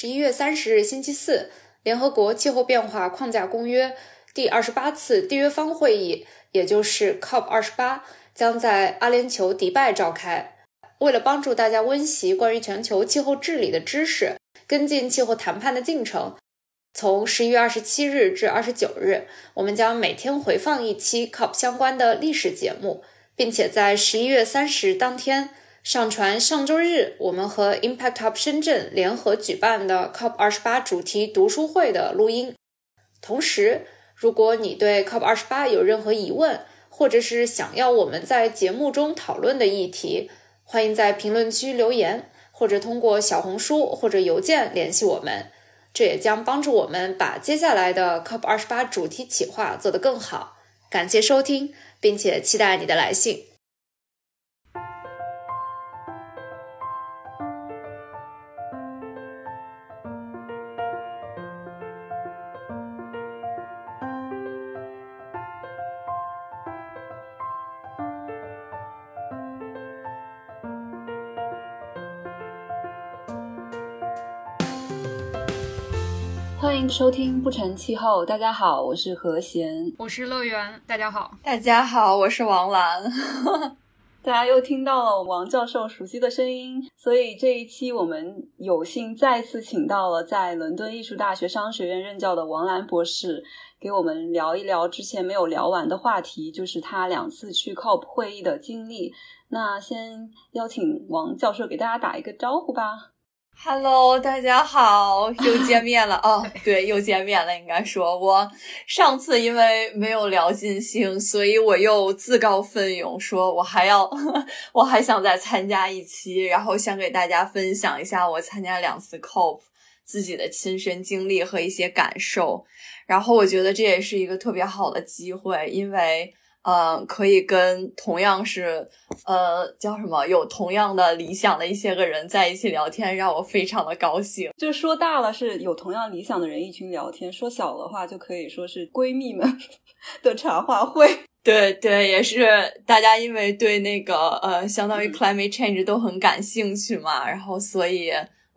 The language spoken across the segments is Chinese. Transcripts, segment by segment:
十一月三十日星期四，联合国气候变化框架公约第二十八次缔约方会议，也就是 COP 二十八，将在阿联酋迪拜召开。为了帮助大家温习关于全球气候治理的知识，跟进气候谈判的进程，从十一月二十七日至二十九日，我们将每天回放一期 COP 相关的历史节目，并且在十一月三十日当天。上传上周日我们和 Impact Hub 深圳联合举办的 COP 二十八主题读书会的录音。同时，如果你对 COP 二十八有任何疑问，或者是想要我们在节目中讨论的议题，欢迎在评论区留言，或者通过小红书或者邮件联系我们。这也将帮助我们把接下来的 COP 二十八主题企划做得更好。感谢收听，并且期待你的来信。迎收听不成气候。大家好，我是何贤，我是乐园。大家好，大家好，我是王兰。大家又听到了王教授熟悉的声音，所以这一期我们有幸再次请到了在伦敦艺术大学商学院任教的王兰博士，给我们聊一聊之前没有聊完的话题，就是他两次去 COP 会议的经历。那先邀请王教授给大家打一个招呼吧。Hello，大家好，又 见面了哦。对，又见面了。应该说，我上次因为没有聊尽兴，所以我又自告奋勇说，我还要，我还想再参加一期，然后想给大家分享一下我参加两次 COP 自己的亲身经历和一些感受。然后我觉得这也是一个特别好的机会，因为。嗯，可以跟同样是，呃，叫什么，有同样的理想的一些个人在一起聊天，让我非常的高兴。就说大了是有同样理想的人一群聊天，说小的话就可以说是闺蜜们 的茶话会。对对，也是大家因为对那个呃，相当于 climate change 都很感兴趣嘛，然后所以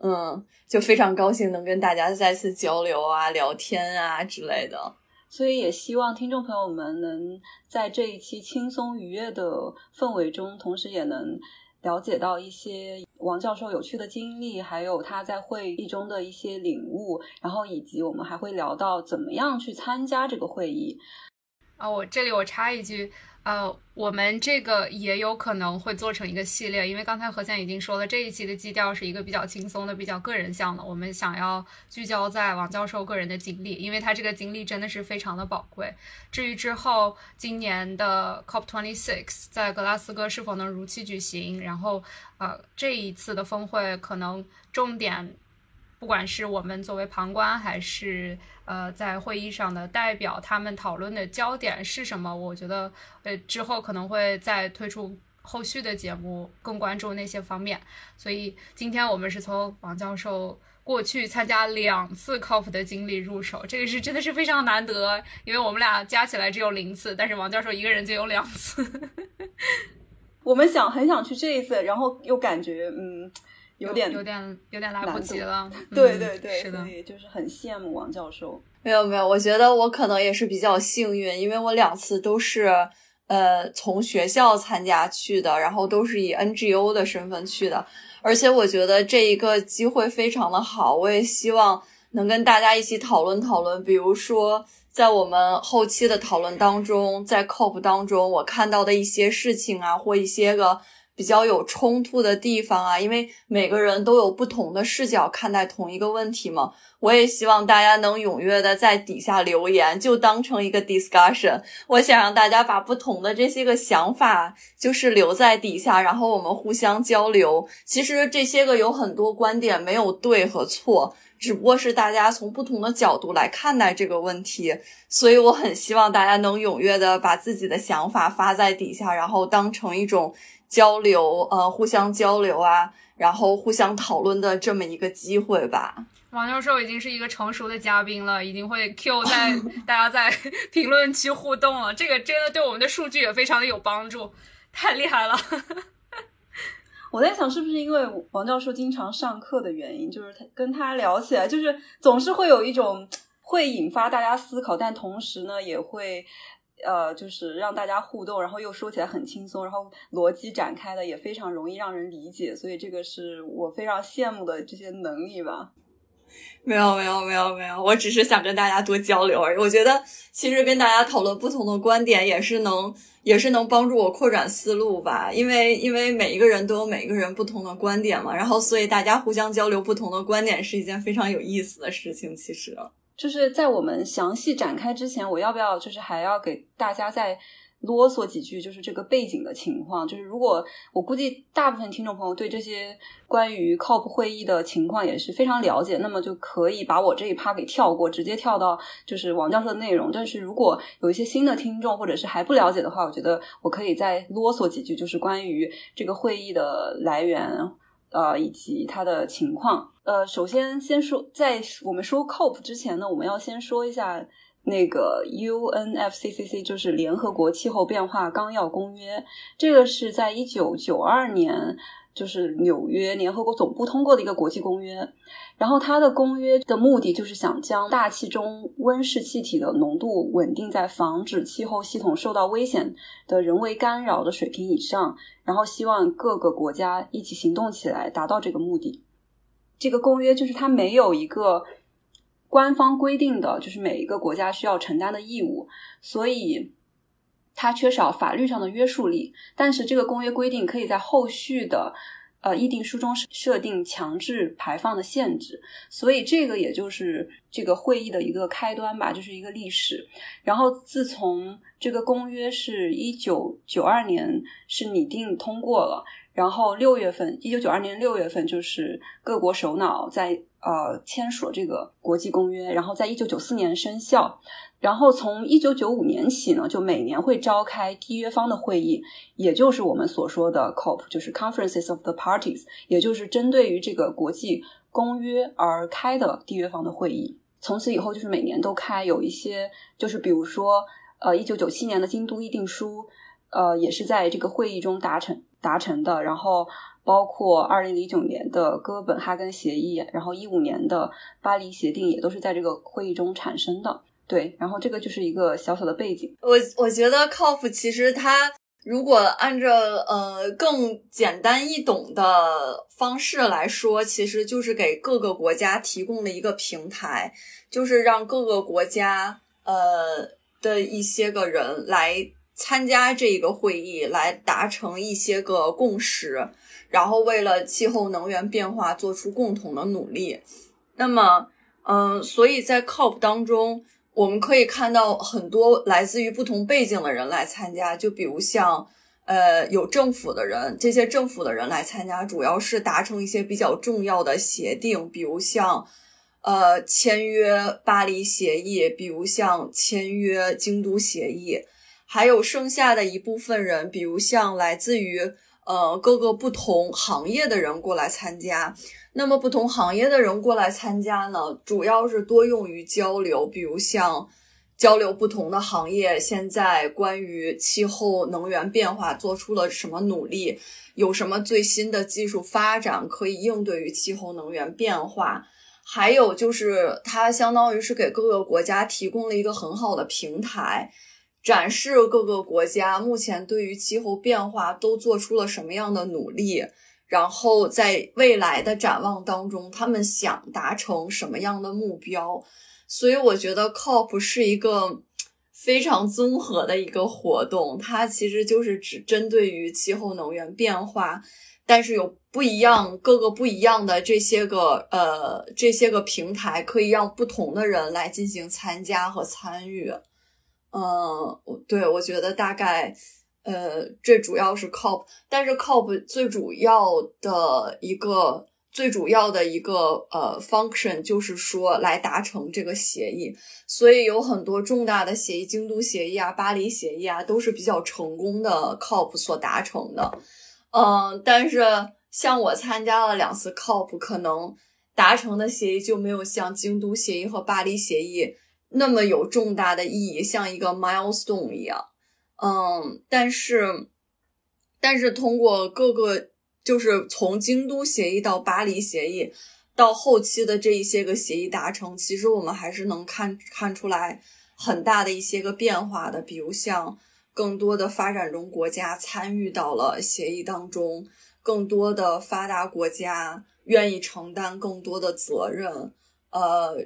嗯，就非常高兴能跟大家再次交流啊、聊天啊之类的。所以也希望听众朋友们能在这一期轻松愉悦的氛围中，同时也能了解到一些王教授有趣的经历，还有他在会议中的一些领悟，然后以及我们还会聊到怎么样去参加这个会议。啊，我这里我插一句。呃，我们这个也有可能会做成一个系列，因为刚才何先已经说了，这一期的基调是一个比较轻松的、比较个人向的。我们想要聚焦在王教授个人的经历，因为他这个经历真的是非常的宝贵。至于之后今年的 COP26 在格拉斯哥是否能如期举行，然后呃这一次的峰会可能重点。不管是我们作为旁观，还是呃在会议上的代表，他们讨论的焦点是什么？我觉得呃之后可能会再推出后续的节目，更关注那些方面。所以今天我们是从王教授过去参加两次 COP 的经历入手，这个是真的是非常难得，因为我们俩加起来只有零次，但是王教授一个人就有两次。我们想很想去这一次，然后又感觉嗯。有点有点有点来不及了，对对对，是的，就是很羡慕王教授。没有没有，我觉得我可能也是比较幸运，因为我两次都是呃从学校参加去的，然后都是以 NGO 的身份去的，而且我觉得这一个机会非常的好，我也希望能跟大家一起讨论讨论，比如说在我们后期的讨论当中，在 COP 当中我看到的一些事情啊，或一些个。比较有冲突的地方啊，因为每个人都有不同的视角看待同一个问题嘛。我也希望大家能踊跃的在底下留言，就当成一个 discussion。我想让大家把不同的这些个想法，就是留在底下，然后我们互相交流。其实这些个有很多观点没有对和错，只不过是大家从不同的角度来看待这个问题。所以我很希望大家能踊跃的把自己的想法发在底下，然后当成一种。交流，呃，互相交流啊，然后互相讨论的这么一个机会吧。王教授已经是一个成熟的嘉宾了，已经会 Q 在大家在 评论区互动了。这个真的对我们的数据也非常的有帮助，太厉害了。我在想，是不是因为王教授经常上课的原因，就是他跟他聊起来，就是总是会有一种会引发大家思考，但同时呢，也会呃，就是让大家互动，然后又说起来很轻松，然后逻辑展开的也非常容易让人理解，所以这个是我非常羡慕的这些能力吧。没有没有没有没有，我只是想跟大家多交流而已。我觉得其实跟大家讨论不同的观点，也是能也是能帮助我扩展思路吧。因为因为每一个人都有每个人不同的观点嘛，然后所以大家互相交流不同的观点是一件非常有意思的事情。其实就是在我们详细展开之前，我要不要就是还要给大家再。啰嗦几句，就是这个背景的情况。就是如果我估计大部分听众朋友对这些关于 COP 会议的情况也是非常了解，那么就可以把我这一趴给跳过，直接跳到就是王教授的内容。但是如果有一些新的听众或者是还不了解的话，我觉得我可以再啰嗦几句，就是关于这个会议的来源，呃，以及它的情况。呃，首先先说，在我们说 COP 之前呢，我们要先说一下。那个 UNFCCC 就是联合国气候变化纲要公约，这个是在一九九二年，就是纽约联合国总部通过的一个国际公约。然后它的公约的目的就是想将大气中温室气体的浓度稳定在防止气候系统受到危险的人为干扰的水平以上，然后希望各个国家一起行动起来，达到这个目的。这个公约就是它没有一个。官方规定的就是每一个国家需要承担的义务，所以它缺少法律上的约束力。但是这个公约规定可以在后续的呃议定书中设定强制排放的限制，所以这个也就是这个会议的一个开端吧，就是一个历史。然后自从这个公约是一九九二年是拟定通过了，然后六月份，一九九二年六月份就是各国首脑在。呃，签署了这个国际公约，然后在一九九四年生效，然后从一九九五年起呢，就每年会召开缔约方的会议，也就是我们所说的 COP，就是 Conferences of the Parties，也就是针对于这个国际公约而开的缔约方的会议。从此以后就是每年都开，有一些就是比如说，呃，一九九七年的京都议定书，呃，也是在这个会议中达成达成的，然后。包括二零零九年的哥本哈根协议，然后一五年的巴黎协定也都是在这个会议中产生的。对，然后这个就是一个小小的背景。我我觉得 COP 其实它如果按照呃更简单易懂的方式来说，其实就是给各个国家提供了一个平台，就是让各个国家呃的一些个人来参加这一个会议，来达成一些个共识。然后为了气候能源变化做出共同的努力，那么，嗯，所以在 COP 当中，我们可以看到很多来自于不同背景的人来参加，就比如像，呃，有政府的人，这些政府的人来参加，主要是达成一些比较重要的协定，比如像，呃，签约巴黎协议，比如像签约京都协议，还有剩下的一部分人，比如像来自于。呃，各个不同行业的人过来参加，那么不同行业的人过来参加呢，主要是多用于交流，比如像交流不同的行业现在关于气候能源变化做出了什么努力，有什么最新的技术发展可以应对于气候能源变化，还有就是它相当于是给各个国家提供了一个很好的平台。展示各个国家目前对于气候变化都做出了什么样的努力，然后在未来的展望当中，他们想达成什么样的目标。所以我觉得 COP 是一个非常综合的一个活动，它其实就是只针对于气候能源变化，但是有不一样各个不一样的这些个呃这些个平台，可以让不同的人来进行参加和参与。嗯，对，我觉得大概，呃，这主要是 COP，但是 COP 最主要的一个最主要的一个呃 function 就是说来达成这个协议，所以有很多重大的协议，京都协议啊、巴黎协议啊，都是比较成功的 COP 所达成的。嗯，但是像我参加了两次 COP，可能达成的协议就没有像京都协议和巴黎协议。那么有重大的意义，像一个 milestone 一样，嗯，但是，但是通过各个就是从京都协议到巴黎协议，到后期的这一些个协议达成，其实我们还是能看看出来很大的一些个变化的。比如像更多的发展中国家参与到了协议当中，更多的发达国家愿意承担更多的责任，呃，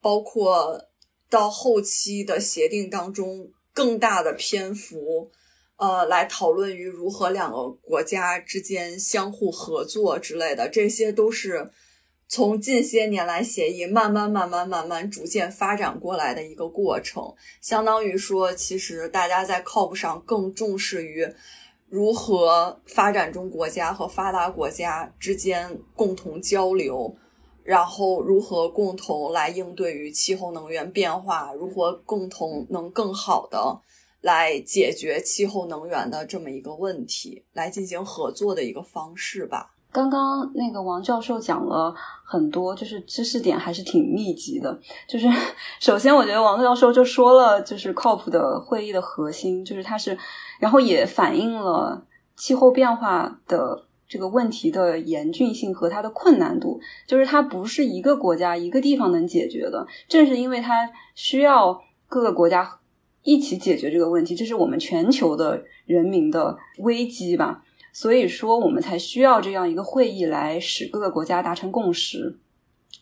包括到后期的协定当中，更大的篇幅。呃，来讨论于如何两个国家之间相互合作之类的，这些都是从近些年来协议慢慢、慢慢、慢慢逐渐发展过来的一个过程。相当于说，其实大家在 COP 上更重视于如何发展中国家和发达国家之间共同交流，然后如何共同来应对于气候能源变化，如何共同能更好的。来解决气候能源的这么一个问题，来进行合作的一个方式吧。刚刚那个王教授讲了很多，就是知识点还是挺密集的。就是 首先，我觉得王教授就说了，就是 COP 的会议的核心，就是它是，然后也反映了气候变化的这个问题的严峻性和它的困难度，就是它不是一个国家一个地方能解决的。正是因为它需要各个国家。一起解决这个问题，这是我们全球的人民的危机吧。所以说，我们才需要这样一个会议来使各个国家达成共识。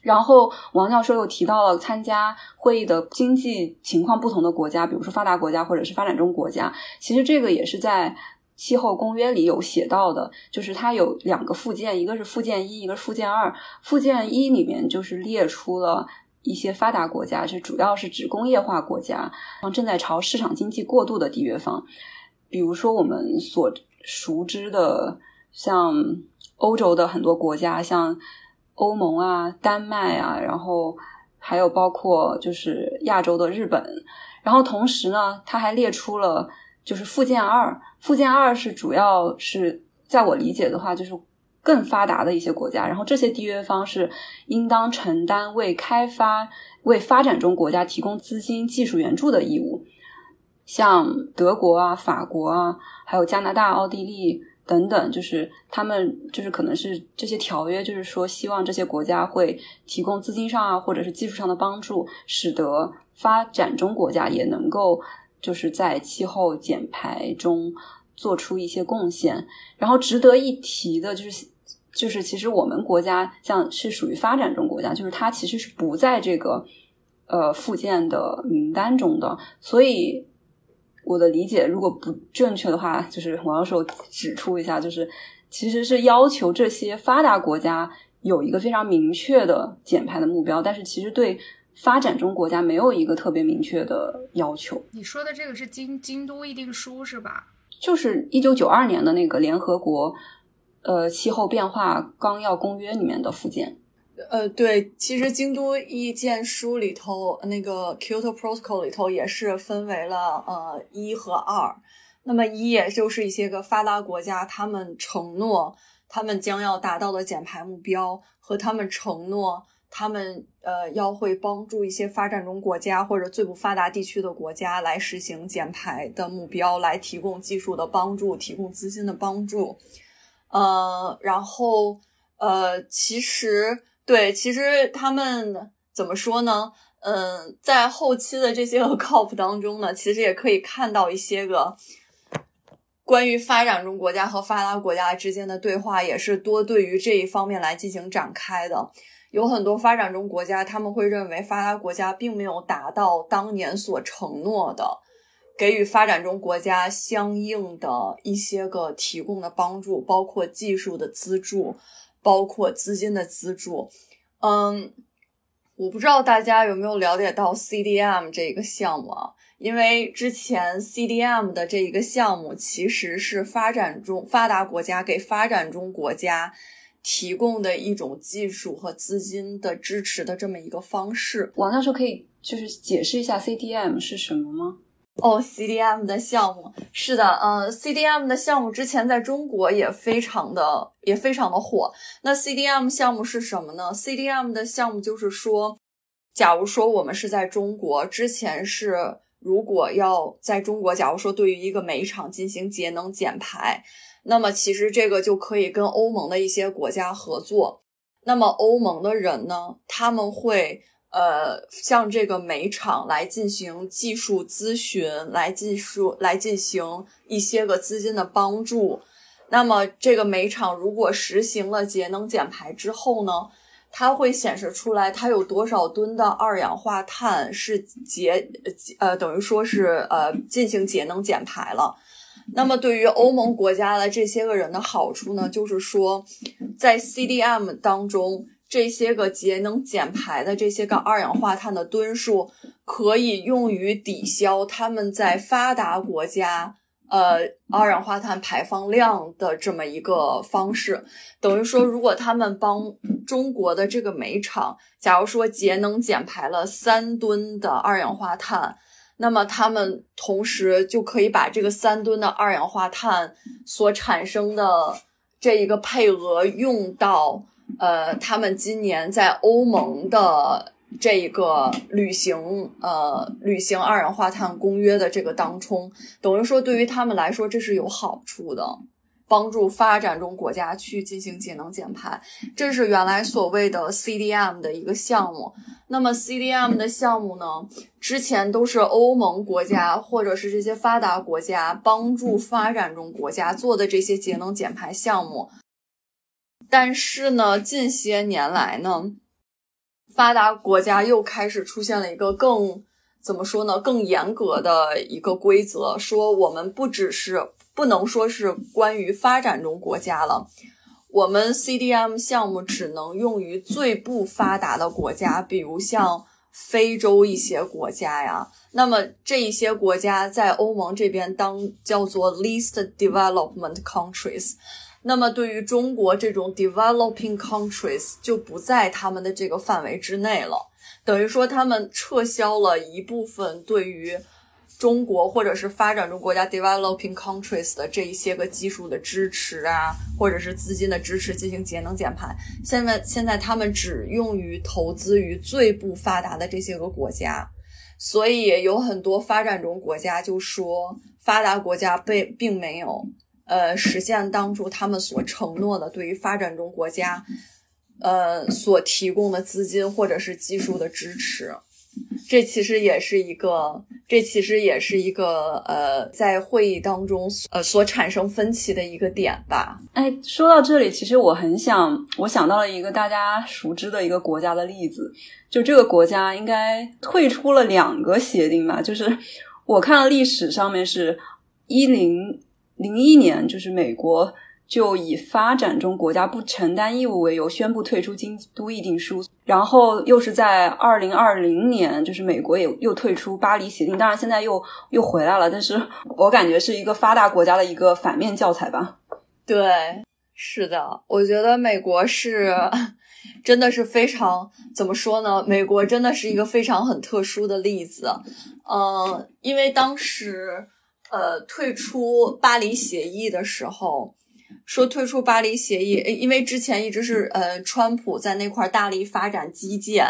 然后，王教授又提到了参加会议的经济情况不同的国家，比如说发达国家或者是发展中国家。其实这个也是在气候公约里有写到的，就是它有两个附件，一个是附件一，一个是附件二。附件一里面就是列出了。一些发达国家，这主要是指工业化国家，正在朝市场经济过渡的缔约方。比如说，我们所熟知的，像欧洲的很多国家，像欧盟啊、丹麦啊，然后还有包括就是亚洲的日本。然后同时呢，它还列出了就是附件二，附件二是主要是在我理解的话，就是。更发达的一些国家，然后这些缔约方是应当承担为开发、为发展中国家提供资金、技术援助的义务。像德国啊、法国啊，还有加拿大、奥地利等等，就是他们就是可能是这些条约，就是说希望这些国家会提供资金上啊，或者是技术上的帮助，使得发展中国家也能够就是在气候减排中做出一些贡献。然后值得一提的就是。就是其实我们国家像是属于发展中国家，就是它其实是不在这个呃附件的名单中的。所以我的理解如果不正确的话，就是王教授指出一下，就是其实是要求这些发达国家有一个非常明确的减排的目标，但是其实对发展中国家没有一个特别明确的要求。你说的这个是京京都议定书是吧？就是一九九二年的那个联合国。呃，气候变化纲要公约里面的附件，呃，对，其实京都意见书里头那个 Kyoto Protocol 里头也是分为了呃一和二。那么一也就是一些个发达国家，他们承诺他们将要达到的减排目标，和他们承诺他们呃要会帮助一些发展中国家或者最不发达地区的国家来实行减排的目标，来提供技术的帮助，提供资金的帮助。呃，然后呃，其实对，其实他们怎么说呢？嗯，在后期的这些个 COP 当中呢，其实也可以看到一些个关于发展中国家和发达国家之间的对话，也是多对于这一方面来进行展开的。有很多发展中国家，他们会认为发达国家并没有达到当年所承诺的。给予发展中国家相应的一些个提供的帮助，包括技术的资助，包括资金的资助。嗯，我不知道大家有没有了解到 CDM 这个项目啊？因为之前 CDM 的这一个项目其实是发展中发达国家给发展中国家提供的一种技术和资金的支持的这么一个方式。王教授可以就是解释一下 CDM 是什么吗？哦，CDM 的项目是的，呃，CDM 的项目之前在中国也非常的也非常的火。那 CDM 项目是什么呢？CDM 的项目就是说，假如说我们是在中国，之前是如果要在中国，假如说对于一个煤厂进行节能减排，那么其实这个就可以跟欧盟的一些国家合作。那么欧盟的人呢，他们会呃向这个煤厂来进行技术咨询，来技术来进行一些个资金的帮助。那么这个煤厂如果实行了节能减排之后呢，它会显示出来它有多少吨的二氧化碳是节呃等于说是呃进行节能减排了。那么对于欧盟国家的这些个人的好处呢，就是说，在 CDM 当中，这些个节能减排的这些个二氧化碳的吨数，可以用于抵消他们在发达国家呃二氧化碳排放量的这么一个方式。等于说，如果他们帮中国的这个煤厂，假如说节能减排了三吨的二氧化碳。那么他们同时就可以把这个三吨的二氧化碳所产生的这一个配额用到呃，他们今年在欧盟的这一个履行呃履行二氧化碳公约的这个当中，等于说对于他们来说这是有好处的。帮助发展中国家去进行节能减排，这是原来所谓的 CDM 的一个项目。那么 CDM 的项目呢，之前都是欧盟国家或者是这些发达国家帮助发展中国家做的这些节能减排项目。但是呢，近些年来呢，发达国家又开始出现了一个更怎么说呢，更严格的一个规则，说我们不只是。不能说是关于发展中国家了，我们 CDM 项目只能用于最不发达的国家，比如像非洲一些国家呀。那么这一些国家在欧盟这边当叫做 least development countries。那么对于中国这种 developing countries 就不在他们的这个范围之内了，等于说他们撤销了一部分对于。中国或者是发展中国家 （developing countries） 的这一些个技术的支持啊，或者是资金的支持，进行节能减排。现在现在他们只用于投资于最不发达的这些个国家，所以有很多发展中国家就说，发达国家被并没有呃实现当初他们所承诺的对于发展中国家呃所提供的资金或者是技术的支持。这其实也是一个，这其实也是一个，呃，在会议当中，呃，所产生分歧的一个点吧。哎，说到这里，其实我很想，我想到了一个大家熟知的一个国家的例子，就这个国家应该退出了两个协定吧。就是我看了历史上面是一零零一年，就是美国。就以发展中国家不承担义务为由，宣布退出京都议定书。然后又是在二零二零年，就是美国也又退出巴黎协定。当然现在又又回来了，但是我感觉是一个发达国家的一个反面教材吧。对，是的，我觉得美国是 真的是非常怎么说呢？美国真的是一个非常很特殊的例子。嗯，因为当时呃退出巴黎协议的时候。说退出巴黎协议，因为之前一直是呃，川普在那块大力发展基建，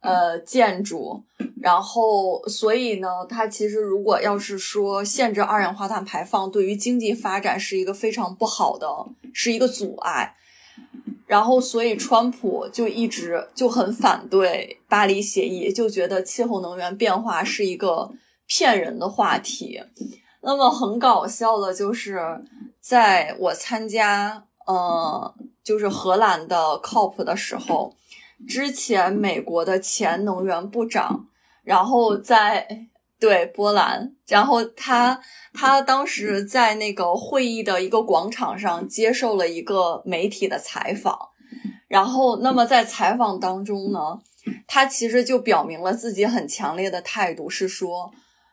呃，建筑，然后所以呢，他其实如果要是说限制二氧化碳排放，对于经济发展是一个非常不好的，是一个阻碍。然后所以川普就一直就很反对巴黎协议，就觉得气候能源变化是一个骗人的话题。那么很搞笑的就是。在我参加呃，就是荷兰的 COP 的时候，之前美国的前能源部长，然后在对波兰，然后他他当时在那个会议的一个广场上接受了一个媒体的采访，然后那么在采访当中呢，他其实就表明了自己很强烈的态度，是说。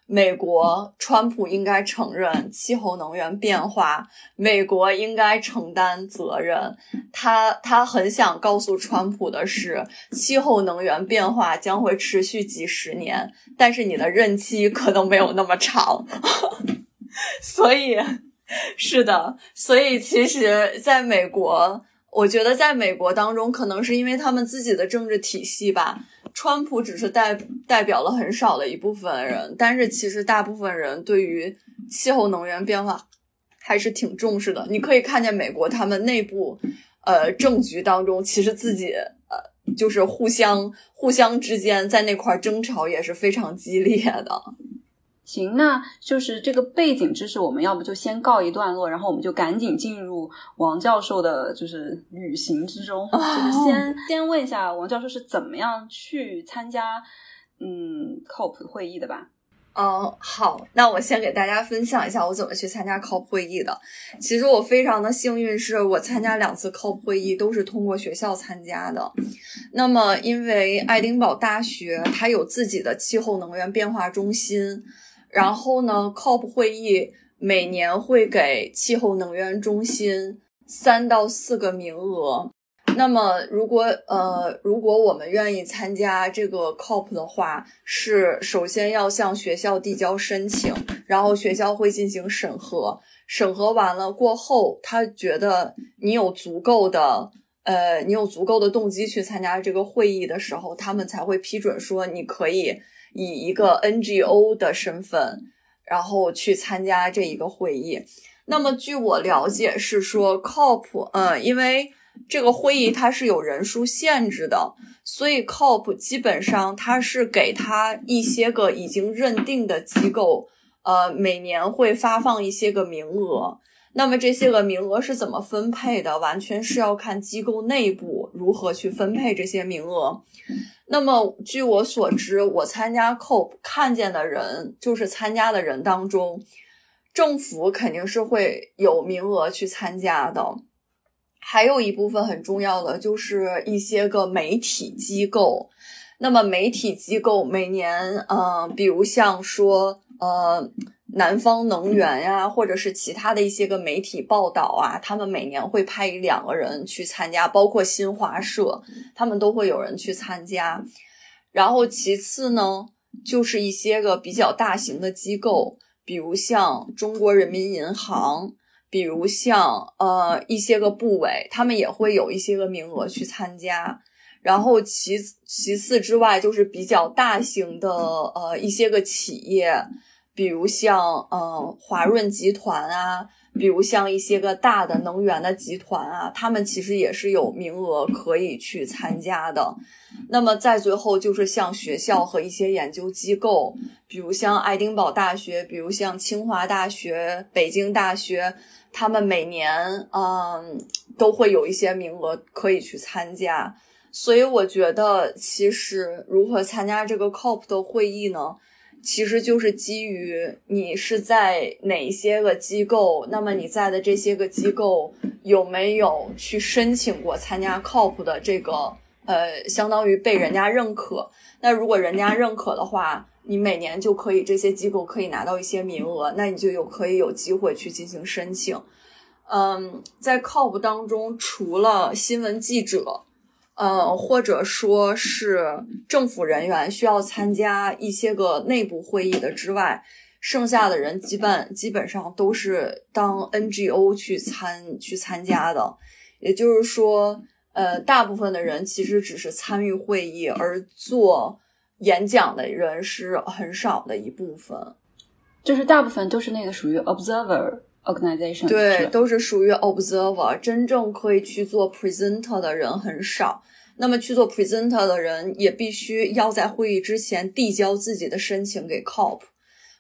美国川普应该承认气候能源变化，美国应该承担责任。他他很想告诉川普的是，气候能源变化将会持续几十年，但是你的任期可能没有那么长。所以，是的，所以其实在美国，我觉得在美国当中，可能是因为他们自己的政治体系吧。川普只是代代表了很少的一部分人，但是其实大部分人对于气候能源变化还是挺重视的。你可以看见美国他们内部，呃，政局当中，其实自己呃，就是互相互相之间在那块争吵也是非常激烈的。行，那就是这个背景知识，我们要不就先告一段落，然后我们就赶紧进入王教授的，就是旅行之中。就是先先问一下王教授是怎么样去参加嗯 COP 会议的吧？嗯，好，那我先给大家分享一下我怎么去参加 COP 会议的。其实我非常的幸运，是我参加两次 COP 会议都是通过学校参加的。那么，因为爱丁堡大学它有自己的气候能源变化中心。然后呢，COP 会议每年会给气候能源中心三到四个名额。那么，如果呃，如果我们愿意参加这个 COP 的话，是首先要向学校递交申请，然后学校会进行审核。审核完了过后，他觉得你有足够的呃，你有足够的动机去参加这个会议的时候，他们才会批准说你可以。以一个 NGO 的身份，然后去参加这一个会议。那么，据我了解是说，COP，嗯，因为这个会议它是有人数限制的，所以 COP 基本上它是给他一些个已经认定的机构，呃，每年会发放一些个名额。那么这些个名额是怎么分配的？完全是要看机构内部如何去分配这些名额。那么据我所知，我参加 COP 看见的人，就是参加的人当中，政府肯定是会有名额去参加的。还有一部分很重要的，就是一些个媒体机构。那么媒体机构每年，嗯，比如像说，呃。南方能源呀，或者是其他的一些个媒体报道啊，他们每年会派一两个人去参加，包括新华社，他们都会有人去参加。然后其次呢，就是一些个比较大型的机构，比如像中国人民银行，比如像呃一些个部委，他们也会有一些个名额去参加。然后其其次之外，就是比较大型的呃一些个企业。比如像嗯华润集团啊，比如像一些个大的能源的集团啊，他们其实也是有名额可以去参加的。那么在最后就是像学校和一些研究机构，比如像爱丁堡大学，比如像清华大学、北京大学，他们每年嗯都会有一些名额可以去参加。所以我觉得，其实如何参加这个 COP 的会议呢？其实就是基于你是在哪些个机构，那么你在的这些个机构有没有去申请过参加 COP 的这个呃，相当于被人家认可。那如果人家认可的话，你每年就可以这些机构可以拿到一些名额，那你就有可以有机会去进行申请。嗯，在 COP 当中，除了新闻记者。呃，或者说是政府人员需要参加一些个内部会议的之外，剩下的人基本基本上都是当 NGO 去参去参加的。也就是说，呃，大部分的人其实只是参与会议，而做演讲的人是很少的一部分。就是大部分都是那个属于 observer organization，对，都是属于 observer，真正可以去做 presenter 的人很少。那么去做 presenter 的人也必须要在会议之前递交自己的申请给 COP，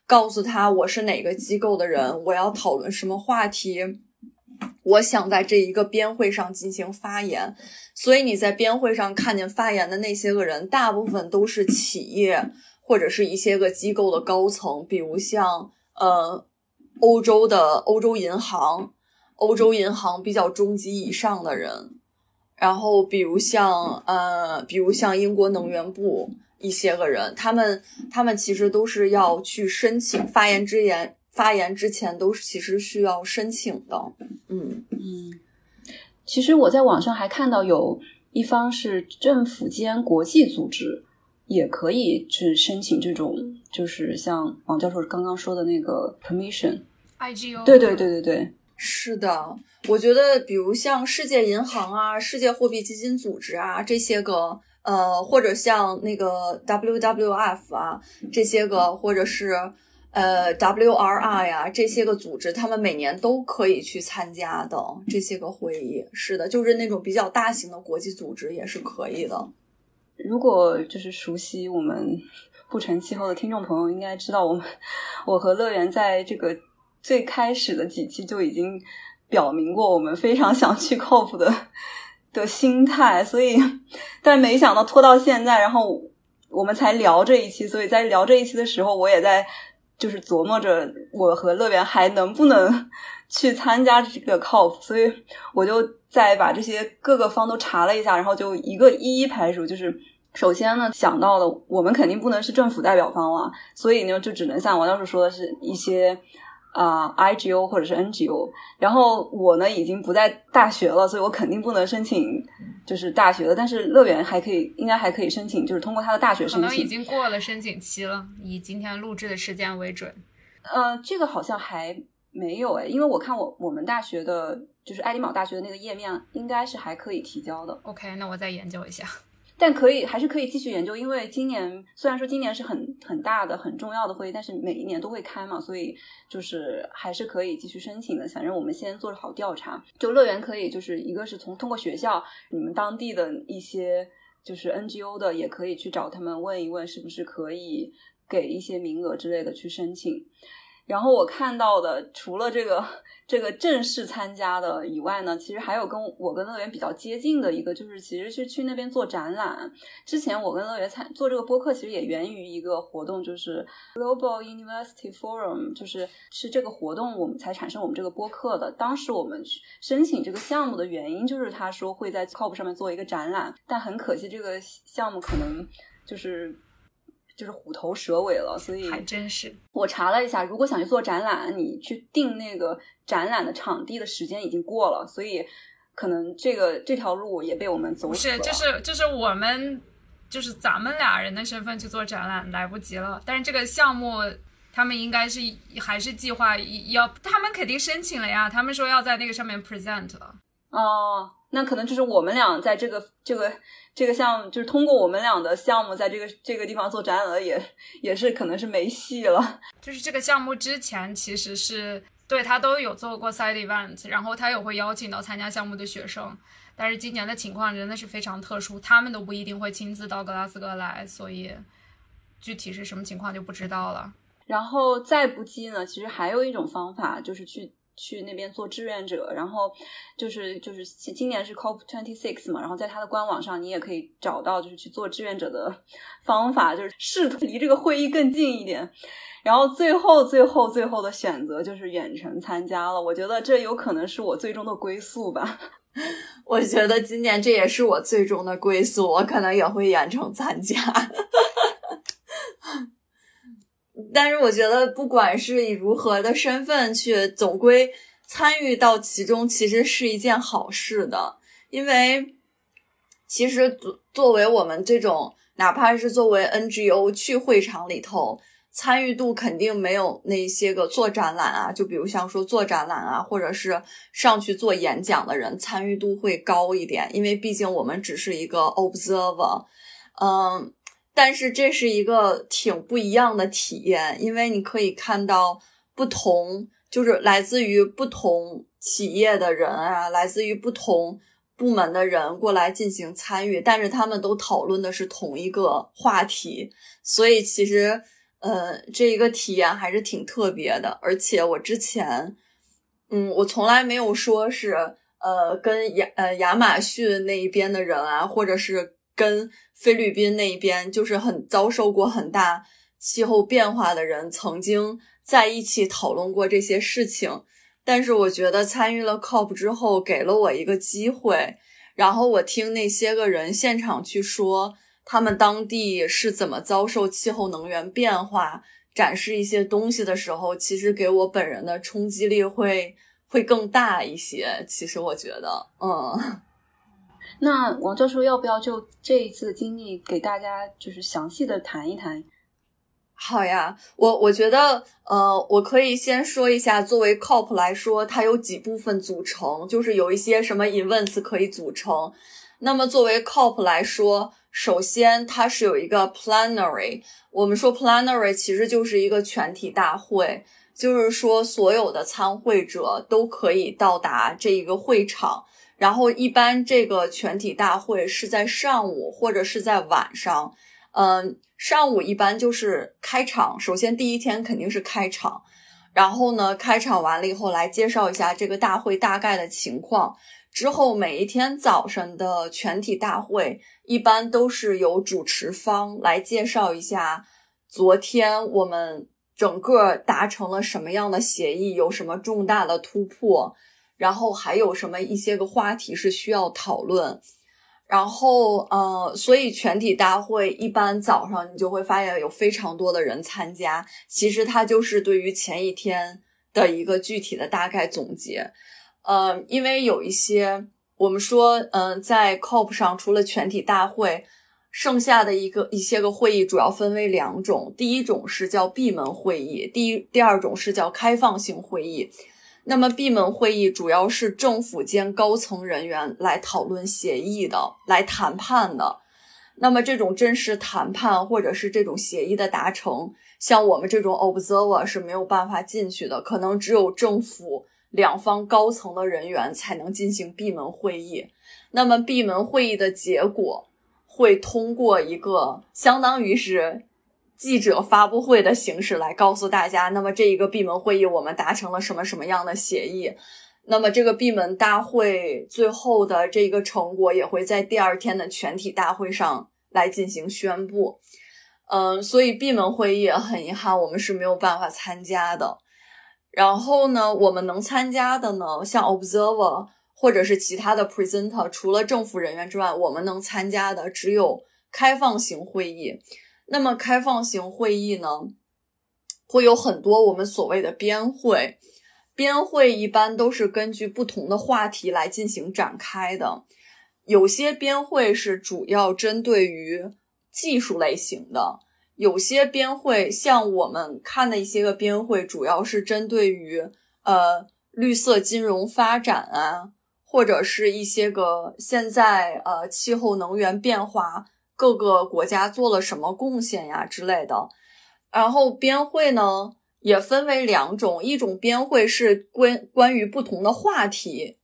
告诉他我是哪个机构的人，我要讨论什么话题，我想在这一个边会上进行发言。所以你在边会上看见发言的那些个人，大部分都是企业或者是一些个机构的高层，比如像呃欧洲的欧洲银行，欧洲银行比较中级以上的人。然后，比如像呃，比如像英国能源部一些个人，他们他们其实都是要去申请发言之言，发言之前都是其实需要申请的。嗯嗯，其实我在网上还看到有一方是政府间国际组织，也可以去申请这种，就是像王教授刚刚说的那个 permission，IGO。对对对对对。是的，我觉得，比如像世界银行啊、世界货币基金组织啊这些个，呃，或者像那个 WWF 啊这些个，或者是呃，WRI 啊这些个组织，他们每年都可以去参加的这些个会议。是的，就是那种比较大型的国际组织也是可以的。如果就是熟悉我们不成气候的听众朋友，应该知道我们我和乐园在这个最开始的几期就已经表明过，我们非常想去 COP 的的心态。所以，但没想到拖到现在，然后我们才聊这一期。所以在聊这一期的时候，我也在。就是琢磨着我和乐园还能不能去参加这个 COP，所以我就再把这些各个方都查了一下，然后就一个一一排除。就是首先呢，想到的我们肯定不能是政府代表方了，所以呢，就只能像王教授说的是一些。啊，IGO 或者是 NGO，然后我呢已经不在大学了，所以我肯定不能申请就是大学的，但是乐园还可以，应该还可以申请，就是通过他的大学申请。可能已经过了申请期了，以今天录制的时间为准。呃，这个好像还没有哎，因为我看我我们大学的，就是爱丁堡大学的那个页面，应该是还可以提交的。OK，那我再研究一下。但可以还是可以继续研究，因为今年虽然说今年是很很大的、很重要的会议，但是每一年都会开嘛，所以就是还是可以继续申请的。反正我们先做好调查，就乐园可以，就是一个是从通过学校，你们当地的一些就是 NGO 的，也可以去找他们问一问，是不是可以给一些名额之类的去申请。然后我看到的，除了这个这个正式参加的以外呢，其实还有跟我跟乐园比较接近的一个，就是其实是去那边做展览。之前我跟乐园参做这个播客，其实也源于一个活动，就是 Global University Forum，就是是这个活动我们才产生我们这个播客的。当时我们申请这个项目的原因，就是他说会在 COP 上面做一个展览，但很可惜这个项目可能就是。就是虎头蛇尾了，所以还真是。我查了一下，如果想去做展览，你去定那个展览的场地的时间已经过了，所以可能这个这条路也被我们走死了。是，就是就是我们就是咱们俩人的身份去做展览来不及了，但是这个项目他们应该是还是计划要，他们肯定申请了呀，他们说要在那个上面 present 了。哦，那可能就是我们俩在这个这个这个项目，就是通过我们俩的项目，在这个这个地方做展览，也也是可能是没戏了。就是这个项目之前其实是对他都有做过 side event，然后他也会邀请到参加项目的学生，但是今年的情况真的是非常特殊，他们都不一定会亲自到格拉斯哥来，所以具体是什么情况就不知道了。然后再不济呢，其实还有一种方法，就是去。去那边做志愿者，然后就是就是今年是 COP twenty six 嘛，然后在他的官网上你也可以找到就是去做志愿者的 方法，就是试图离这个会议更近一点。然后最后最后最后的选择就是远程参加了，我觉得这有可能是我最终的归宿吧。我觉得今年这也是我最终的归宿，我可能也会远程参加。但是我觉得，不管是以如何的身份去，总归参与到其中，其实是一件好事的。因为其实作作为我们这种，哪怕是作为 NGO 去会场里头，参与度肯定没有那些个做展览啊，就比如像说做展览啊，或者是上去做演讲的人，参与度会高一点。因为毕竟我们只是一个 observer，嗯。但是这是一个挺不一样的体验，因为你可以看到不同，就是来自于不同企业的人啊，来自于不同部门的人过来进行参与，但是他们都讨论的是同一个话题，所以其实，呃，这一个体验还是挺特别的。而且我之前，嗯，我从来没有说是，呃，跟亚呃亚马逊那一边的人啊，或者是。跟菲律宾那边就是很遭受过很大气候变化的人，曾经在一起讨论过这些事情。但是我觉得参与了 COP 之后，给了我一个机会，然后我听那些个人现场去说他们当地是怎么遭受气候能源变化，展示一些东西的时候，其实给我本人的冲击力会会更大一些。其实我觉得，嗯。那王教授要不要就这一次的经历给大家就是详细的谈一谈？好呀，我我觉得，呃，我可以先说一下，作为 COP 来说，它有几部分组成，就是有一些什么 events 可以组成。那么作为 COP 来说，首先它是有一个 plenary，我们说 plenary 其实就是一个全体大会，就是说所有的参会者都可以到达这一个会场。然后一般这个全体大会是在上午或者是在晚上，嗯，上午一般就是开场，首先第一天肯定是开场，然后呢，开场完了以后来介绍一下这个大会大概的情况，之后每一天早上的全体大会一般都是由主持方来介绍一下昨天我们整个达成了什么样的协议，有什么重大的突破。然后还有什么一些个话题是需要讨论，然后呃，所以全体大会一般早上你就会发现有非常多的人参加。其实它就是对于前一天的一个具体的大概总结。呃，因为有一些我们说，嗯，在 COP 上除了全体大会，剩下的一个一些个会议主要分为两种，第一种是叫闭门会议，第一第二种是叫开放性会议。那么闭门会议主要是政府间高层人员来讨论协议的，来谈判的。那么这种真实谈判或者是这种协议的达成，像我们这种 observer 是没有办法进去的，可能只有政府两方高层的人员才能进行闭门会议。那么闭门会议的结果会通过一个相当于是。记者发布会的形式来告诉大家，那么这一个闭门会议我们达成了什么什么样的协议？那么这个闭门大会最后的这个成果也会在第二天的全体大会上来进行宣布。嗯，所以闭门会议很遗憾我们是没有办法参加的。然后呢，我们能参加的呢，像 observer 或者是其他的 presenter，除了政府人员之外，我们能参加的只有开放型会议。那么开放型会议呢，会有很多我们所谓的编会，编会一般都是根据不同的话题来进行展开的。有些编会是主要针对于技术类型的，有些编会像我们看的一些个编会，主要是针对于呃绿色金融发展啊，或者是一些个现在呃气候能源变化。各个国家做了什么贡献呀之类的，然后编会呢也分为两种，一种编会是关关于不同的话题，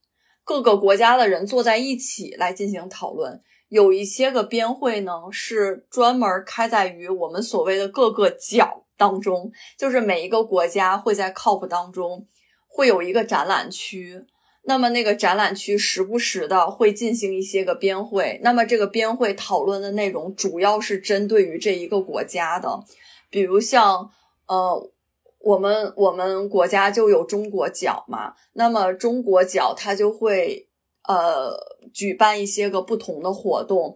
各个国家的人坐在一起来进行讨论；有一些个编会呢是专门开在于我们所谓的各个角当中，就是每一个国家会在 COP 当中会有一个展览区。那么那个展览区时不时的会进行一些个编会，那么这个编会讨论的内容主要是针对于这一个国家的，比如像呃我们我们国家就有中国角嘛，那么中国角它就会呃举办一些个不同的活动，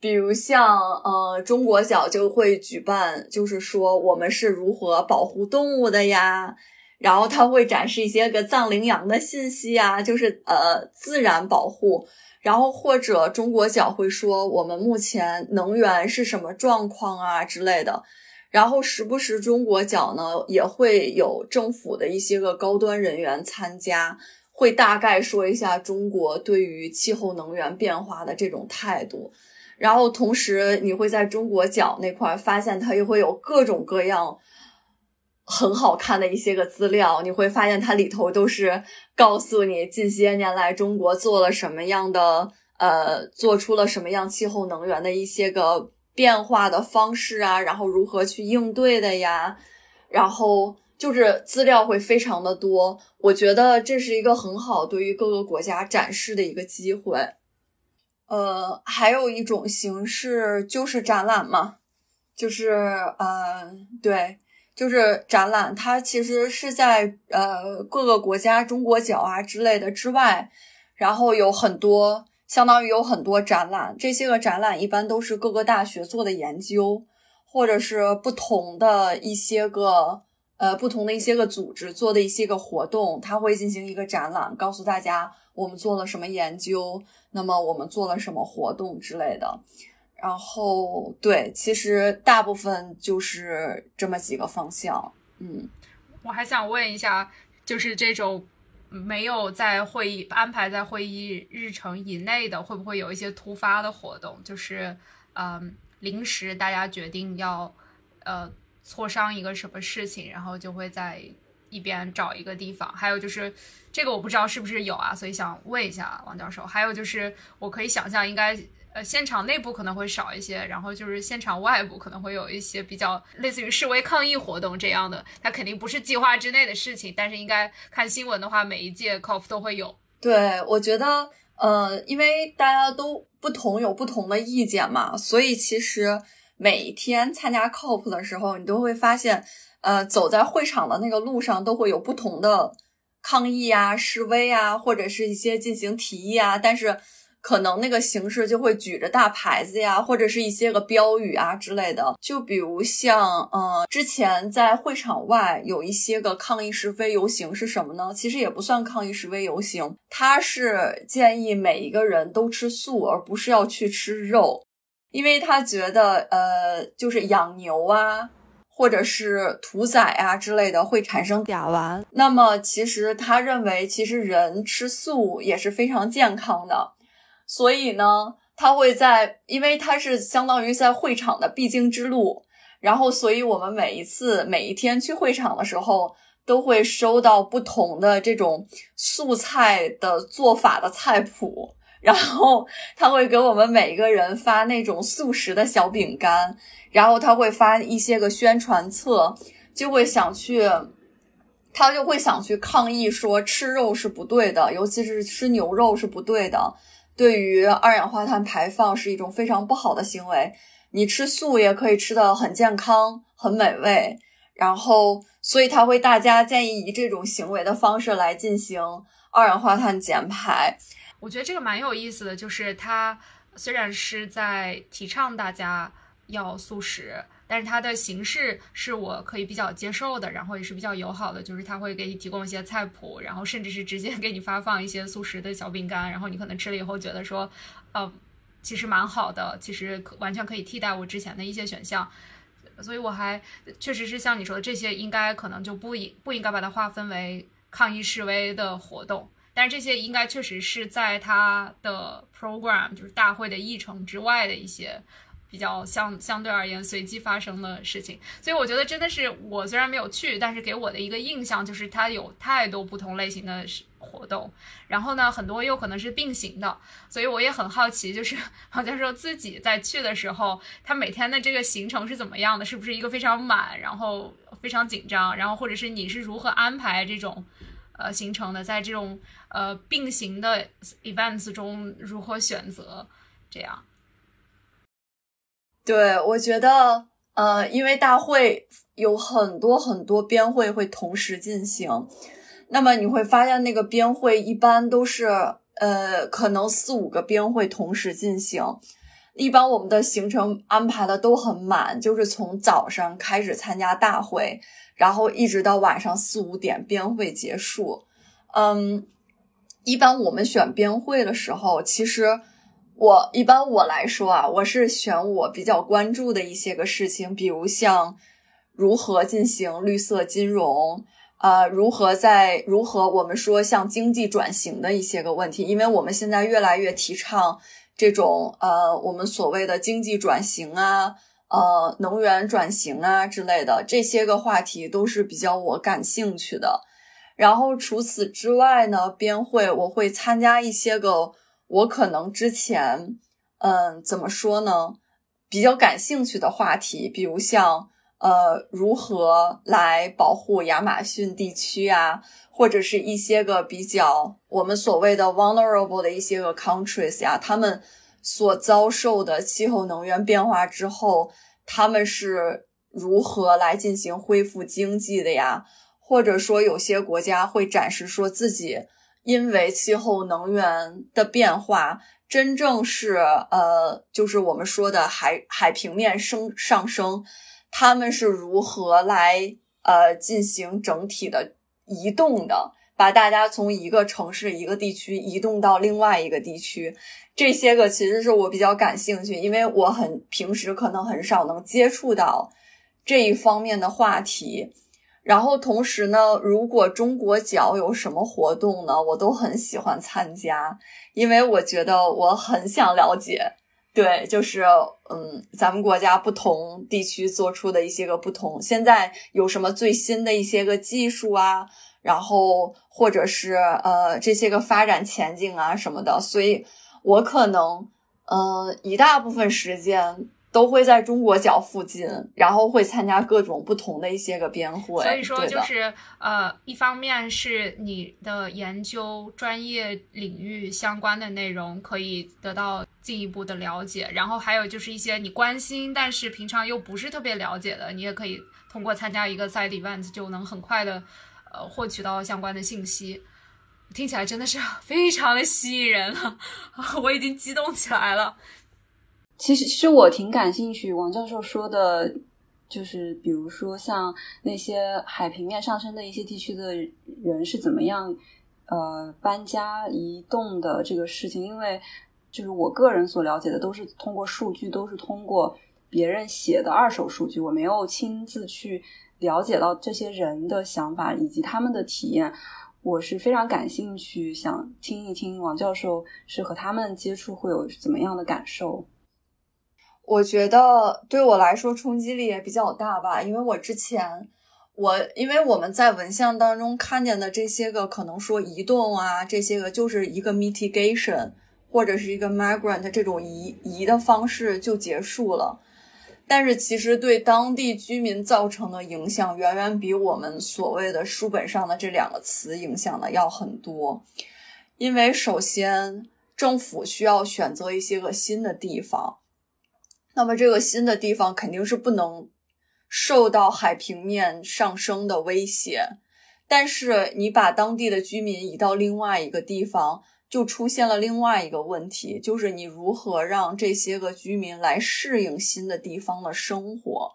比如像呃中国角就会举办，就是说我们是如何保护动物的呀。然后他会展示一些个藏羚羊的信息啊，就是呃自然保护，然后或者中国角会说我们目前能源是什么状况啊之类的，然后时不时中国角呢也会有政府的一些个高端人员参加，会大概说一下中国对于气候能源变化的这种态度，然后同时你会在中国角那块发现它又会有各种各样。很好看的一些个资料，你会发现它里头都是告诉你近些年来中国做了什么样的，呃，做出了什么样气候能源的一些个变化的方式啊，然后如何去应对的呀，然后就是资料会非常的多，我觉得这是一个很好对于各个国家展示的一个机会。呃，还有一种形式就是展览嘛，就是嗯，对。就是展览，它其实是在呃各个国家中国角啊之类的之外，然后有很多，相当于有很多展览。这些个展览一般都是各个大学做的研究，或者是不同的一些个呃不同的一些个组织做的一些个活动，它会进行一个展览，告诉大家我们做了什么研究，那么我们做了什么活动之类的。然后，对，其实大部分就是这么几个方向。嗯，我还想问一下，就是这种没有在会议安排在会议日程以内的，会不会有一些突发的活动？就是嗯，临时大家决定要呃磋商一个什么事情，然后就会在一边找一个地方。还有就是这个我不知道是不是有啊，所以想问一下王教授。还有就是我可以想象应该。呃，现场内部可能会少一些，然后就是现场外部可能会有一些比较类似于示威抗议活动这样的，它肯定不是计划之内的事情，但是应该看新闻的话，每一届 COP 都会有。对，我觉得，呃，因为大家都不同，有不同的意见嘛，所以其实每天参加 COP 的时候，你都会发现，呃，走在会场的那个路上都会有不同的抗议啊、示威啊，或者是一些进行提议啊，但是。可能那个形式就会举着大牌子呀，或者是一些个标语啊之类的。就比如像，呃，之前在会场外有一些个抗议示威游行是什么呢？其实也不算抗议示威游行，它是建议每一个人都吃素，而不是要去吃肉，因为他觉得，呃，就是养牛啊，或者是屠宰啊之类的会产生甲烷。那么其实他认为，其实人吃素也是非常健康的。所以呢，他会在，因为他是相当于在会场的必经之路，然后，所以我们每一次每一天去会场的时候，都会收到不同的这种素菜的做法的菜谱，然后他会给我们每一个人发那种素食的小饼干，然后他会发一些个宣传册，就会想去，他就会想去抗议说吃肉是不对的，尤其是吃牛肉是不对的。对于二氧化碳排放是一种非常不好的行为。你吃素也可以吃的很健康、很美味。然后，所以他会大家建议以这种行为的方式来进行二氧化碳减排。我觉得这个蛮有意思的，就是他虽然是在提倡大家要素食。但是它的形式是我可以比较接受的，然后也是比较友好的，就是他会给你提供一些菜谱，然后甚至是直接 给你发放一些素食的小饼干，然后你可能吃了以后觉得说，呃，其实蛮好的，其实完全可以替代我之前的一些选项，所以我还确实是像你说的，这些应该可能就不应不应该把它划分为抗议示威的活动，但是这些应该确实是在它的 program 就是大会的议程之外的一些。比较相相对而言随机发生的事情，所以我觉得真的是我虽然没有去，但是给我的一个印象就是它有太多不同类型的活动，然后呢很多又可能是并行的，所以我也很好奇，就是黄教授自己在去的时候，他每天的这个行程是怎么样的？是不是一个非常满，然后非常紧张，然后或者是你是如何安排这种呃行程的？在这种呃并行的 events 中如何选择这样？对，我觉得，呃，因为大会有很多很多编会会同时进行，那么你会发现那个编会一般都是，呃，可能四五个编会同时进行。一般我们的行程安排的都很满，就是从早上开始参加大会，然后一直到晚上四五点编会结束。嗯，一般我们选编会的时候，其实。我一般我来说啊，我是选我比较关注的一些个事情，比如像如何进行绿色金融，呃，如何在如何我们说像经济转型的一些个问题，因为我们现在越来越提倡这种呃我们所谓的经济转型啊，呃能源转型啊之类的这些个话题都是比较我感兴趣的。然后除此之外呢，边会我会参加一些个。我可能之前，嗯，怎么说呢？比较感兴趣的话题，比如像，呃，如何来保护亚马逊地区啊，或者是一些个比较我们所谓的 vulnerable 的一些个 countries 呀，他们所遭受的气候能源变化之后，他们是如何来进行恢复经济的呀？或者说，有些国家会展示说自己。因为气候能源的变化，真正是呃，就是我们说的海海平面升上升，他们是如何来呃进行整体的移动的，把大家从一个城市一个地区移动到另外一个地区，这些个其实是我比较感兴趣，因为我很平时可能很少能接触到这一方面的话题。然后同时呢，如果中国角有什么活动呢，我都很喜欢参加，因为我觉得我很想了解对，就是嗯，咱们国家不同地区做出的一些个不同，现在有什么最新的一些个技术啊，然后或者是呃这些个发展前景啊什么的，所以我可能嗯一大部分时间。都会在中国角附近，然后会参加各种不同的一些个编会。所以说，就是呃，一方面是你的研究专业领域相关的内容可以得到进一步的了解，然后还有就是一些你关心但是平常又不是特别了解的，你也可以通过参加一个 side event 就能很快的呃获取到相关的信息。听起来真的是非常的吸引人了，我已经激动起来了。其实，其实我挺感兴趣王教授说的，就是比如说像那些海平面上升的一些地区的人是怎么样呃搬家移动的这个事情，因为就是我个人所了解的都是通过数据，都是通过别人写的二手数据，我没有亲自去了解到这些人的想法以及他们的体验，我是非常感兴趣，想听一听王教授是和他们接触会有怎么样的感受。我觉得对我来说冲击力也比较大吧，因为我之前我因为我们在文献当中看见的这些个可能说移动啊，这些个就是一个 mitigation 或者是一个 migrant 这种移移的方式就结束了，但是其实对当地居民造成的影响远远比我们所谓的书本上的这两个词影响的要很多，因为首先政府需要选择一些个新的地方。那么这个新的地方肯定是不能受到海平面上升的威胁，但是你把当地的居民移到另外一个地方，就出现了另外一个问题，就是你如何让这些个居民来适应新的地方的生活？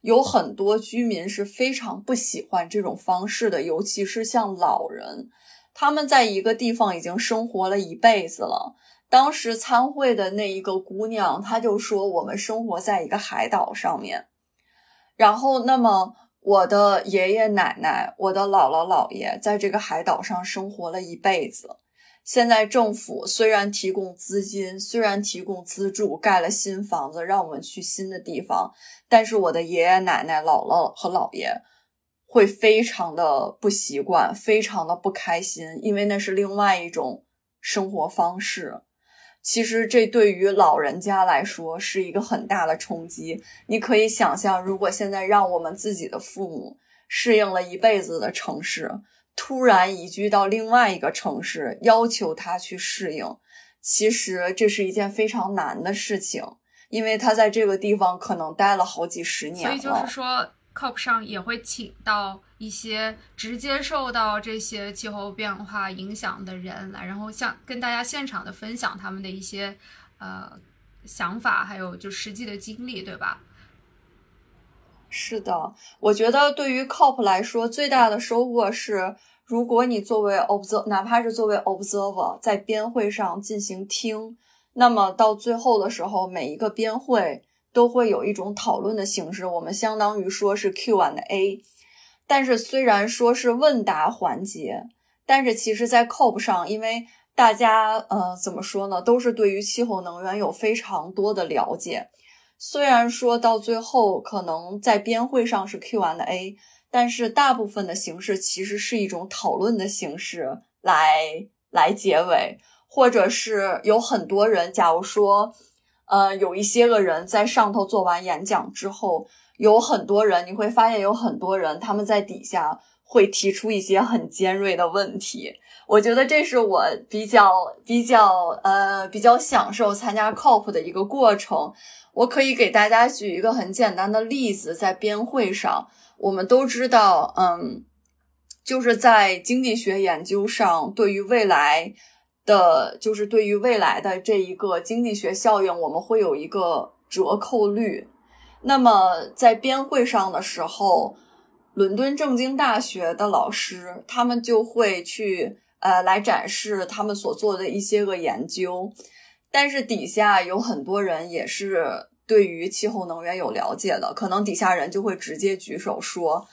有很多居民是非常不喜欢这种方式的，尤其是像老人，他们在一个地方已经生活了一辈子了。当时参会的那一个姑娘，她就说：“我们生活在一个海岛上面，然后，那么我的爷爷奶奶、我的姥姥姥爷在这个海岛上生活了一辈子。现在政府虽然提供资金，虽然提供资助，盖了新房子，让我们去新的地方，但是我的爷爷奶奶、姥姥和姥爷会非常的不习惯，非常的不开心，因为那是另外一种生活方式。”其实这对于老人家来说是一个很大的冲击。你可以想象，如果现在让我们自己的父母适应了一辈子的城市，突然移居到另外一个城市，要求他去适应，其实这是一件非常难的事情，因为他在这个地方可能待了好几十年了。所以就是说。COP 上也会请到一些直接受到这些气候变化影响的人来，然后像跟大家现场的分享他们的一些呃想法，还有就实际的经历，对吧？是的，我觉得对于 COP 来说，最大的收获是，如果你作为 observer，哪怕是作为 observer，在边会上进行听，那么到最后的时候，每一个边会。都会有一种讨论的形式，我们相当于说是 Q and A，但是虽然说是问答环节，但是其实，在 COP 上，因为大家呃怎么说呢，都是对于气候能源有非常多的了解。虽然说到最后可能在边会上是 Q and A，但是大部分的形式其实是一种讨论的形式来来结尾，或者是有很多人，假如说。呃，有一些个人在上头做完演讲之后，有很多人你会发现有很多人他们在底下会提出一些很尖锐的问题。我觉得这是我比较比较呃比较享受参加 COP 的一个过程。我可以给大家举一个很简单的例子，在边会上，我们都知道，嗯，就是在经济学研究上，对于未来。的就是对于未来的这一个经济学效应，我们会有一个折扣率。那么在编会上的时候，伦敦政经大学的老师他们就会去呃来展示他们所做的一些个研究。但是底下有很多人也是对于气候能源有了解的，可能底下人就会直接举手说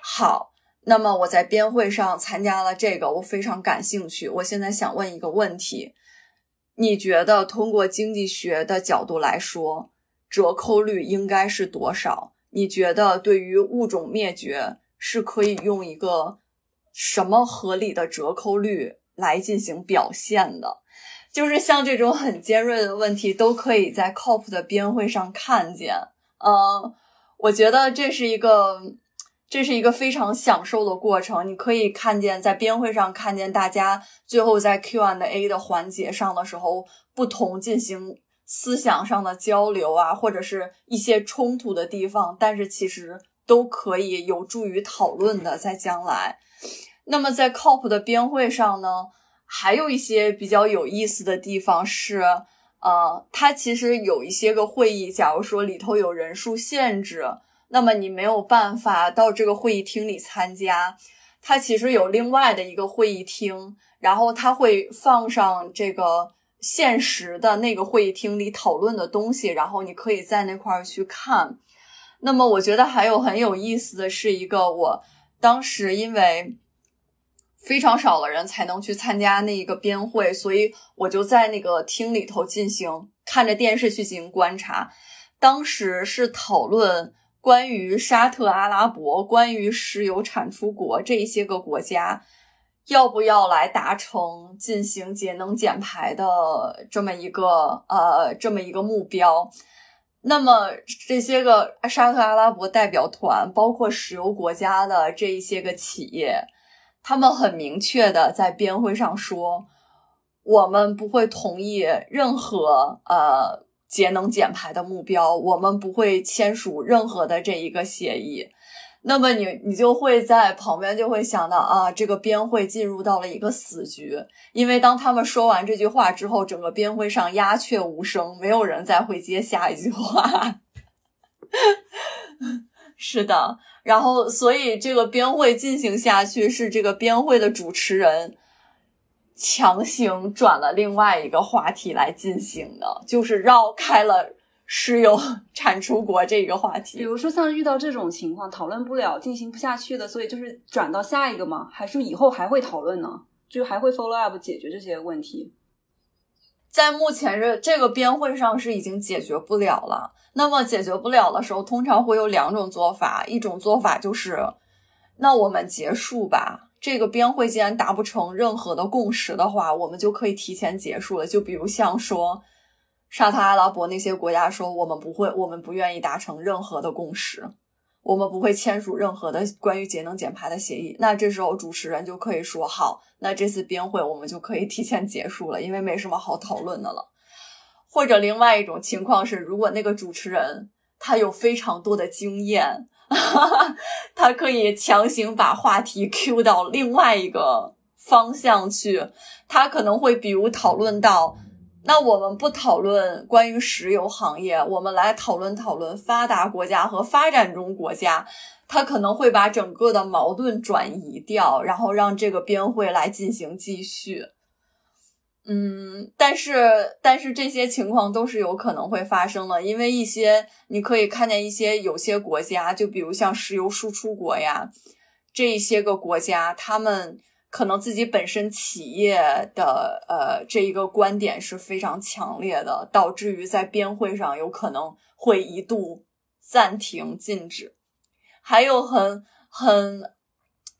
好。那么我在编会上参加了这个，我非常感兴趣。我现在想问一个问题：你觉得通过经济学的角度来说，折扣率应该是多少？你觉得对于物种灭绝是可以用一个什么合理的折扣率来进行表现的？就是像这种很尖锐的问题，都可以在 COP 的编会上看见。嗯，我觉得这是一个。这是一个非常享受的过程，你可以看见在编会上看见大家最后在 Q and A 的环节上的时候，不同进行思想上的交流啊，或者是一些冲突的地方，但是其实都可以有助于讨论的，在将来。那么在 COP 的编会上呢，还有一些比较有意思的地方是，呃，它其实有一些个会议，假如说里头有人数限制。那么你没有办法到这个会议厅里参加，它其实有另外的一个会议厅，然后它会放上这个现实的那个会议厅里讨论的东西，然后你可以在那块儿去看。那么我觉得还有很有意思的是一个，我当时因为非常少的人才能去参加那一个编会，所以我就在那个厅里头进行看着电视去进行观察。当时是讨论。关于沙特阿拉伯、关于石油产出国这些个国家，要不要来达成进行节能减排的这么一个呃这么一个目标？那么这些个沙特阿拉伯代表团，包括石油国家的这一些个企业，他们很明确的在编会上说，我们不会同意任何呃。节能减排的目标，我们不会签署任何的这一个协议。那么你你就会在旁边就会想到啊，这个边会进入到了一个死局，因为当他们说完这句话之后，整个边会上鸦雀无声，没有人再会接下一句话。是的，然后所以这个边会进行下去，是这个边会的主持人。强行转了另外一个话题来进行的，就是绕开了石油 产出国这个话题。比如说，像遇到这种情况，讨论不了、进行不下去的，所以就是转到下一个吗？还是以后还会讨论呢？就还会 follow up 解决这些问题？在目前这这个边会上是已经解决不了了。那么解决不了的时候，通常会有两种做法，一种做法就是，那我们结束吧。这个边会既然达不成任何的共识的话，我们就可以提前结束了。就比如像说，沙特阿拉伯那些国家说，我们不会，我们不愿意达成任何的共识，我们不会签署任何的关于节能减排的协议。那这时候主持人就可以说，好，那这次编会我们就可以提前结束了，因为没什么好讨论的了。或者另外一种情况是，如果那个主持人他有非常多的经验。他可以强行把话题 Q 到另外一个方向去，他可能会比如讨论到，那我们不讨论关于石油行业，我们来讨论讨论发达国家和发展中国家，他可能会把整个的矛盾转移掉，然后让这个边会来进行继续。嗯，但是但是这些情况都是有可能会发生的，因为一些你可以看见一些有些国家，就比如像石油输出国呀，这些个国家，他们可能自己本身企业的呃这一个观点是非常强烈的，导致于在编会上有可能会一度暂停禁止，还有很很。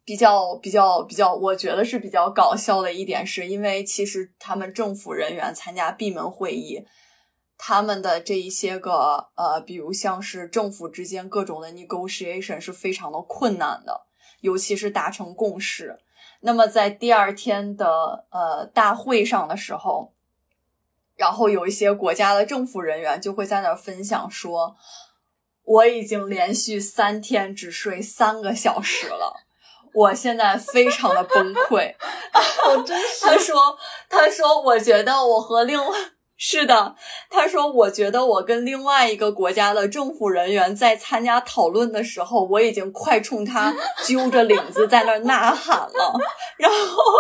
比较比较比较，我觉得是比较搞笑的一点，是因为其实他们政府人员参加闭门会议，他们的这一些个呃，比如像是政府之间各种的 negotiation 是非常的困难的，尤其是达成共识。那么在第二天的呃大会上的时候，然后有一些国家的政府人员就会在那分享说，我已经连续三天只睡三个小时了。我现在非常的崩溃，我真是。他说：“他说，我觉得我和另外是的，他说，我觉得我跟另外一个国家的政府人员在参加讨论的时候，我已经快冲他揪着领子在那呐喊了。然后，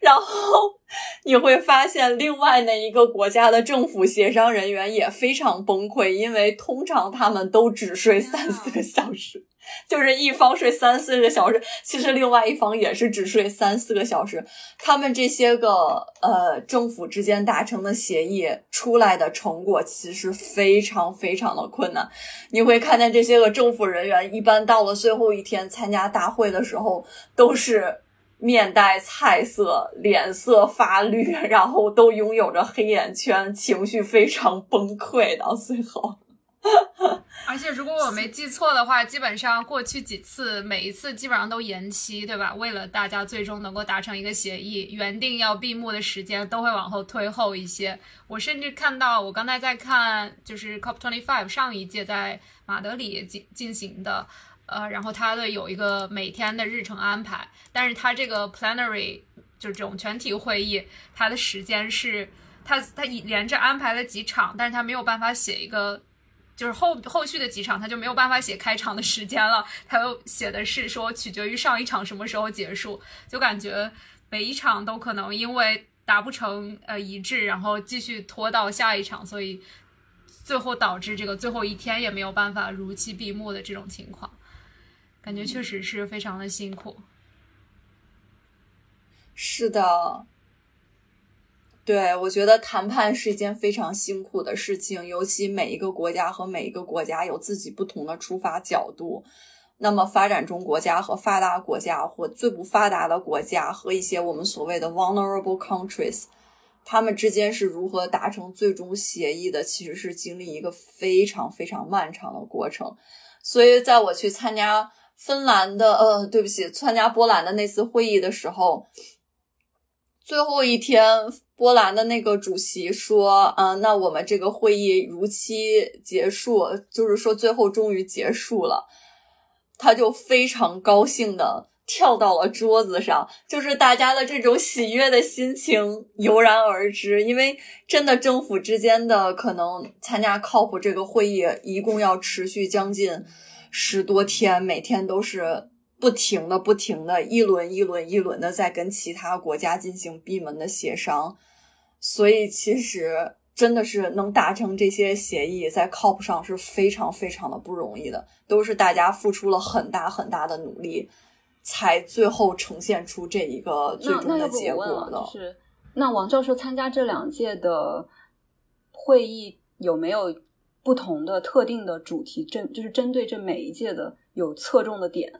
然后你会发现，另外那一个国家的政府协商人员也非常崩溃，因为通常他们都只睡三四个小时，就是一方睡三四个小时，其实另外一方也是只睡三四个小时。他们这些个呃政府之间达成的协议出来的成果，其实非常非常的困难。你会看见这些个政府人员，一般到了最后一天参加大会的时候，都是。面带菜色，脸色发绿，然后都拥有着黑眼圈，情绪非常崩溃。到最后，而且如果我没记错的话，基本上过去几次，每一次基本上都延期，对吧？为了大家最终能够达成一个协议，原定要闭幕的时间都会往后推后一些。我甚至看到，我刚才在看，就是 COP twenty five 上一届在马德里进进行的。呃，然后它的有一个每天的日程安排，但是它这个 plenary 就这种全体会议，它的时间是它它连着安排了几场，但是它没有办法写一个，就是后后续的几场，他就没有办法写开场的时间了，他又写的是说取决于上一场什么时候结束，就感觉每一场都可能因为达不成呃一致，然后继续拖到下一场，所以最后导致这个最后一天也没有办法如期闭幕的这种情况。感觉确实是非常的辛苦。是的，对我觉得谈判是一件非常辛苦的事情，尤其每一个国家和每一个国家有自己不同的出发角度。那么，发展中国家和发达国家，或最不发达的国家和一些我们所谓的 vulnerable countries，他们之间是如何达成最终协议的？其实是经历一个非常非常漫长的过程。所以，在我去参加。芬兰的，呃，对不起，参加波兰的那次会议的时候，最后一天，波兰的那个主席说，嗯，那我们这个会议如期结束，就是说最后终于结束了，他就非常高兴的跳到了桌子上，就是大家的这种喜悦的心情油然而知，因为真的政府之间的可能参加 COP 这个会议一共要持续将近。十多天，每天都是不停的、不停的，一轮一轮、一轮的在跟其他国家进行闭门的协商，所以其实真的是能达成这些协议，在 COP 上是非常非常的不容易的，都是大家付出了很大很大的努力，才最后呈现出这一个最终的结果的。就是那王教授参加这两届的会议有没有？不同的特定的主题针就是针对这每一届的有侧重的点。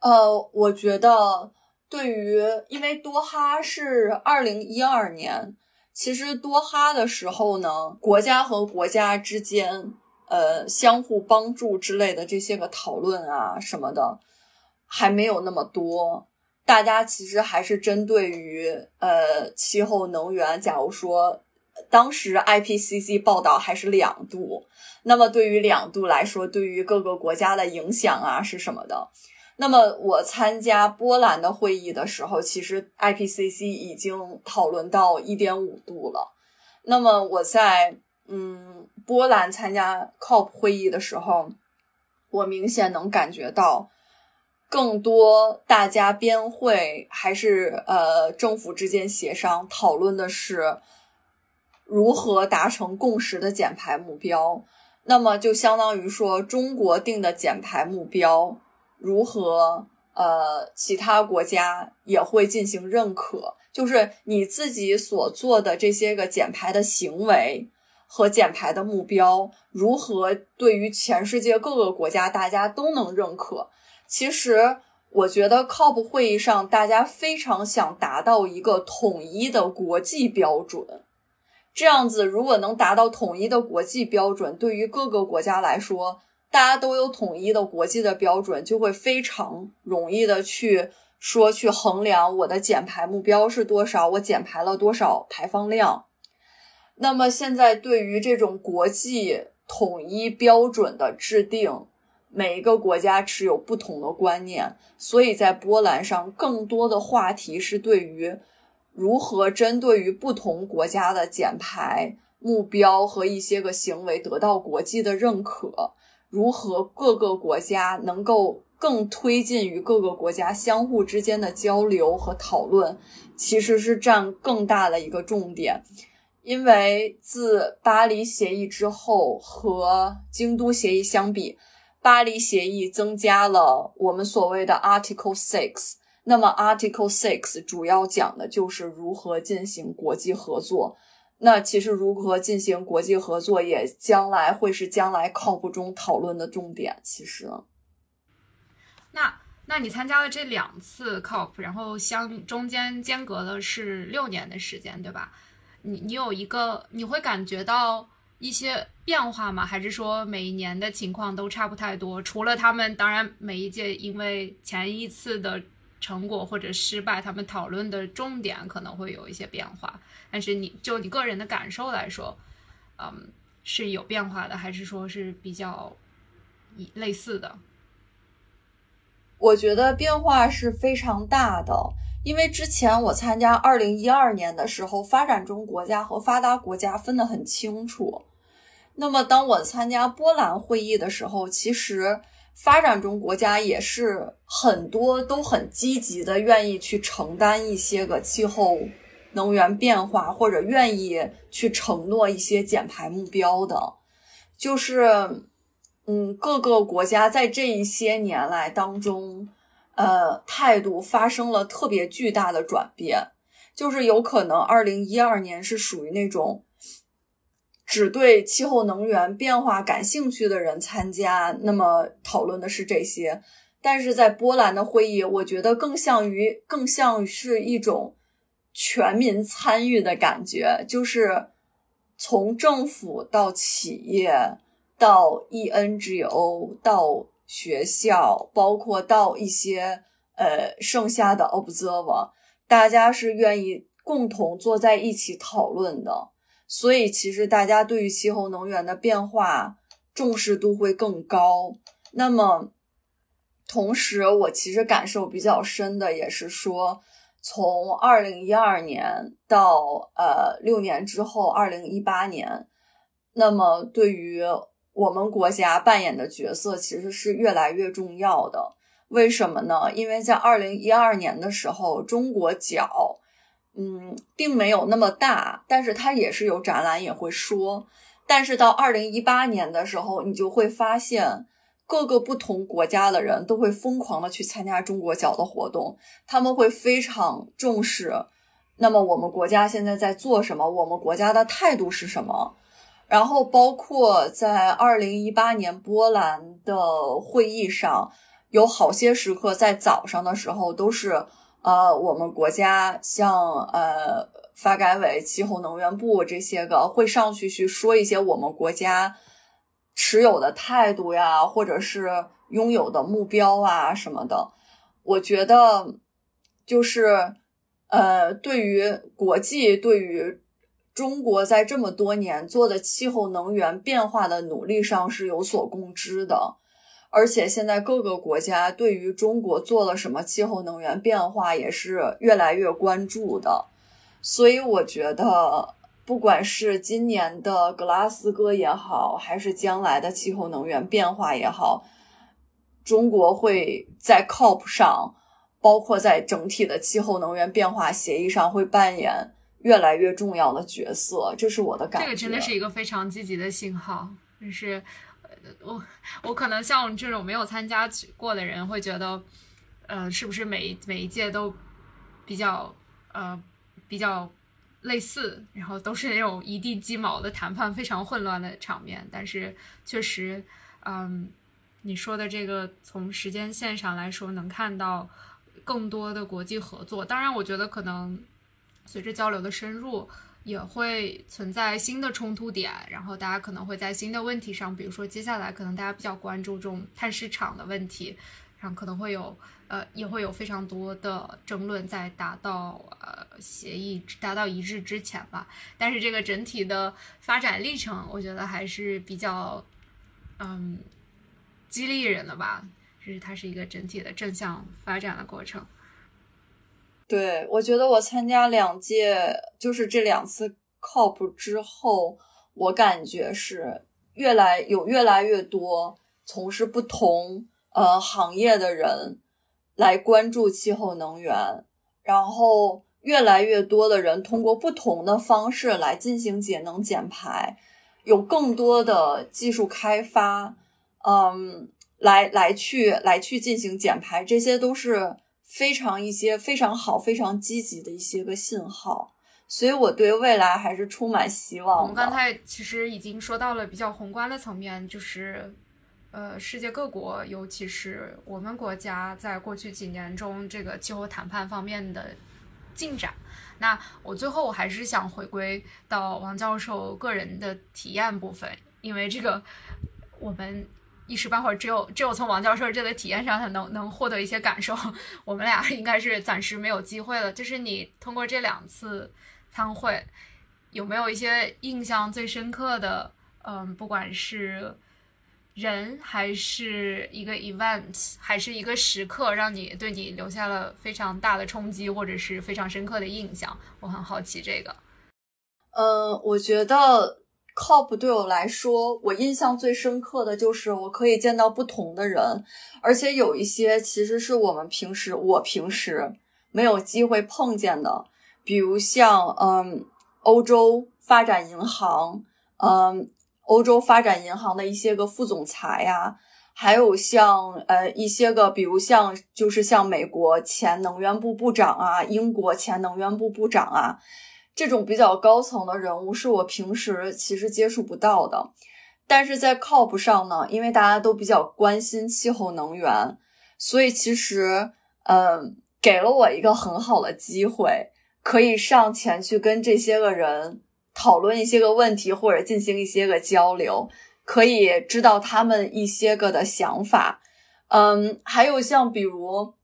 呃，我觉得对于因为多哈是二零一二年，其实多哈的时候呢，国家和国家之间呃相互帮助之类的这些个讨论啊什么的还没有那么多，大家其实还是针对于呃气候能源，假如说。当时 IPCC 报道还是两度，那么对于两度来说，对于各个国家的影响啊是什么的？那么我参加波兰的会议的时候，其实 IPCC 已经讨论到一点五度了。那么我在嗯波兰参加 COP 会议的时候，我明显能感觉到，更多大家边会还是呃政府之间协商讨论的是。如何达成共识的减排目标？那么就相当于说，中国定的减排目标，如何呃，其他国家也会进行认可？就是你自己所做的这些个减排的行为和减排的目标，如何对于全世界各个国家大家都能认可？其实，我觉得 COP 会议上，大家非常想达到一个统一的国际标准。这样子，如果能达到统一的国际标准，对于各个国家来说，大家都有统一的国际的标准，就会非常容易的去说去衡量我的减排目标是多少，我减排了多少排放量。那么现在对于这种国际统一标准的制定，每一个国家持有不同的观念，所以在波兰上更多的话题是对于。如何针对于不同国家的减排目标和一些个行为得到国际的认可？如何各个国家能够更推进于各个国家相互之间的交流和讨论，其实是占更大的一个重点。因为自巴黎协议之后和京都协议相比，巴黎协议增加了我们所谓的 Article Six。那么 Article Six 主要讲的就是如何进行国际合作。那其实如何进行国际合作，也将来会是将来 COP 中讨论的重点。其实，那那你参加了这两次 COP，然后相中间间隔的是六年的时间，对吧？你你有一个，你会感觉到一些变化吗？还是说每一年的情况都差不太多？除了他们，当然每一届因为前一次的成果或者失败，他们讨论的重点可能会有一些变化。但是你就你个人的感受来说，嗯，是有变化的，还是说是比较一类似的？我觉得变化是非常大的。因为之前我参加二零一二年的时候，发展中国家和发达国家分得很清楚。那么当我参加波兰会议的时候，其实发展中国家也是很多都很积极的，愿意去承担一些个气候能源变化，或者愿意去承诺一些减排目标的。就是，嗯，各个国家在这一些年来当中。呃，态度发生了特别巨大的转变，就是有可能二零一二年是属于那种只对气候能源变化感兴趣的人参加，那么讨论的是这些。但是在波兰的会议，我觉得更像于更像是一种全民参与的感觉，就是从政府到企业到 ENGO 到。学校包括到一些呃剩下的 observer，大家是愿意共同坐在一起讨论的，所以其实大家对于气候能源的变化重视度会更高。那么同时，我其实感受比较深的也是说，从二零一二年到呃六年之后二零一八年，那么对于。我们国家扮演的角色其实是越来越重要的，为什么呢？因为在二零一二年的时候，中国角，嗯，并没有那么大，但是它也是有展览，也会说。但是到二零一八年的时候，你就会发现各个不同国家的人都会疯狂的去参加中国角的活动，他们会非常重视。那么我们国家现在在做什么？我们国家的态度是什么？然后包括在二零一八年波兰的会议上，有好些时刻在早上的时候都是，呃，我们国家像呃发改委、气候能源部这些个会上去去说一些我们国家持有的态度呀，或者是拥有的目标啊什么的。我觉得就是，呃，对于国际，对于。中国在这么多年做的气候能源变化的努力上是有所共知的，而且现在各个国家对于中国做了什么气候能源变化也是越来越关注的。所以我觉得，不管是今年的格拉斯哥也好，还是将来的气候能源变化也好，中国会在 COP 上，包括在整体的气候能源变化协议上会扮演。越来越重要的角色，这是我的感觉。这个真的是一个非常积极的信号。就是，我我可能像这种没有参加过的人会觉得，呃，是不是每每一届都比较呃比较类似，然后都是那种一地鸡毛的谈判，非常混乱的场面。但是确实，嗯，你说的这个从时间线上来说，能看到更多的国际合作。当然，我觉得可能。随着交流的深入，也会存在新的冲突点，然后大家可能会在新的问题上，比如说接下来可能大家比较关注这种碳市场的问题，然后可能会有呃也会有非常多的争论在达到呃协议达到一致之前吧。但是这个整体的发展历程，我觉得还是比较嗯激励人的吧，就是它是一个整体的正向发展的过程。对，我觉得我参加两届，就是这两次 COP 之后，我感觉是越来有越来越多从事不同呃行业的人来关注气候能源，然后越来越多的人通过不同的方式来进行节能减排，有更多的技术开发，嗯，来来去来去进行减排，这些都是非常一些非常好、非常积极的一些个信号。所以我对未来还是充满希望。我们刚才其实已经说到了比较宏观的层面，就是，呃，世界各国，尤其是我们国家，在过去几年中这个气候谈判方面的进展。那我最后我还是想回归到王教授个人的体验部分，因为这个我们一时半会儿只有只有从王教授这个体验上才能能获得一些感受。我们俩应该是暂时没有机会了。就是你通过这两次。参会有没有一些印象最深刻的？嗯，不管是人还是一个 event，还是一个时刻，让你对你留下了非常大的冲击，或者是非常深刻的印象？我很好奇这个。嗯，我觉得 COP 对我来说，我印象最深刻的就是我可以见到不同的人，而且有一些其实是我们平时我平时没有机会碰见的。比如像嗯，欧洲发展银行，嗯，欧洲发展银行的一些个副总裁呀，还有像呃一些个，比如像就是像美国前能源部部长啊，英国前能源部部长啊，这种比较高层的人物，是我平时其实接触不到的。但是在 COP 上呢，因为大家都比较关心气候能源，所以其实嗯，给了我一个很好的机会。可以上前去跟这些个人讨论一些个问题，或者进行一些个交流，可以知道他们一些个的想法。嗯，还有像比如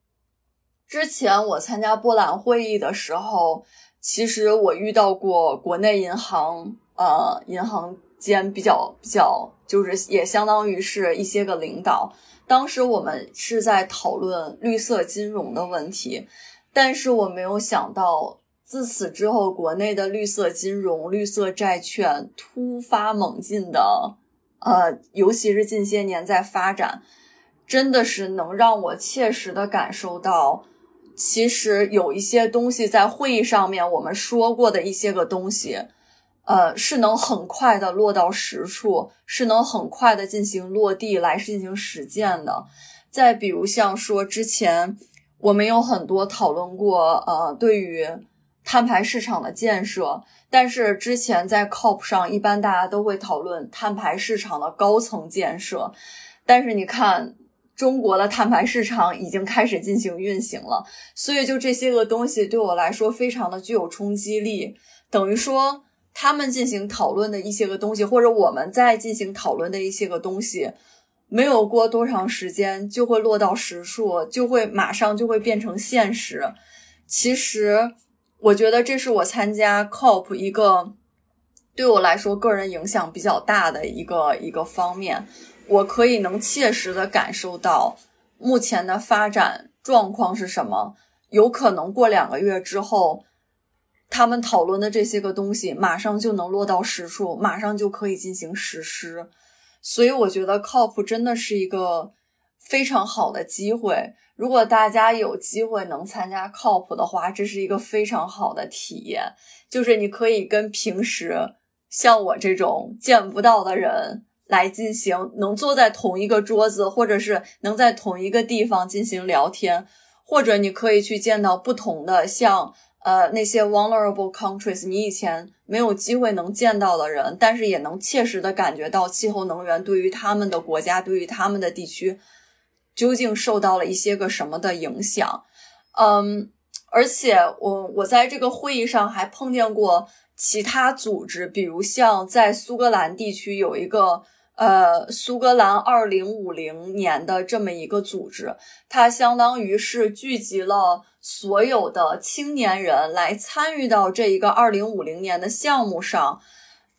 之前我参加波兰会议的时候，其实我遇到过国内银行，呃，银行间比较比较，就是也相当于是一些个领导。当时我们是在讨论绿色金融的问题，但是我没有想到。自此之后，国内的绿色金融、绿色债券突发猛进的，呃，尤其是近些年在发展，真的是能让我切实的感受到，其实有一些东西在会议上面我们说过的一些个东西，呃，是能很快的落到实处，是能很快的进行落地来进行实践的。再比如像说之前我们有很多讨论过，呃，对于碳排市场的建设，但是之前在 COP 上，一般大家都会讨论碳排市场的高层建设。但是你看，中国的碳排市场已经开始进行运行了，所以就这些个东西对我来说非常的具有冲击力。等于说，他们进行讨论的一些个东西，或者我们在进行讨论的一些个东西，没有过多长时间就会落到实处，就会马上就会变成现实。其实。我觉得这是我参加 COP 一个对我来说个人影响比较大的一个一个方面，我可以能切实的感受到目前的发展状况是什么，有可能过两个月之后，他们讨论的这些个东西马上就能落到实处，马上就可以进行实施，所以我觉得 COP 真的是一个非常好的机会。如果大家有机会能参加 COP 的话，这是一个非常好的体验。就是你可以跟平时像我这种见不到的人来进行，能坐在同一个桌子，或者是能在同一个地方进行聊天，或者你可以去见到不同的像呃那些 vulnerable countries，你以前没有机会能见到的人，但是也能切实的感觉到气候能源对于他们的国家，对于他们的地区。究竟受到了一些个什么的影响？嗯，而且我我在这个会议上还碰见过其他组织，比如像在苏格兰地区有一个呃苏格兰二零五零年的这么一个组织，它相当于是聚集了所有的青年人来参与到这一个二零五零年的项目上。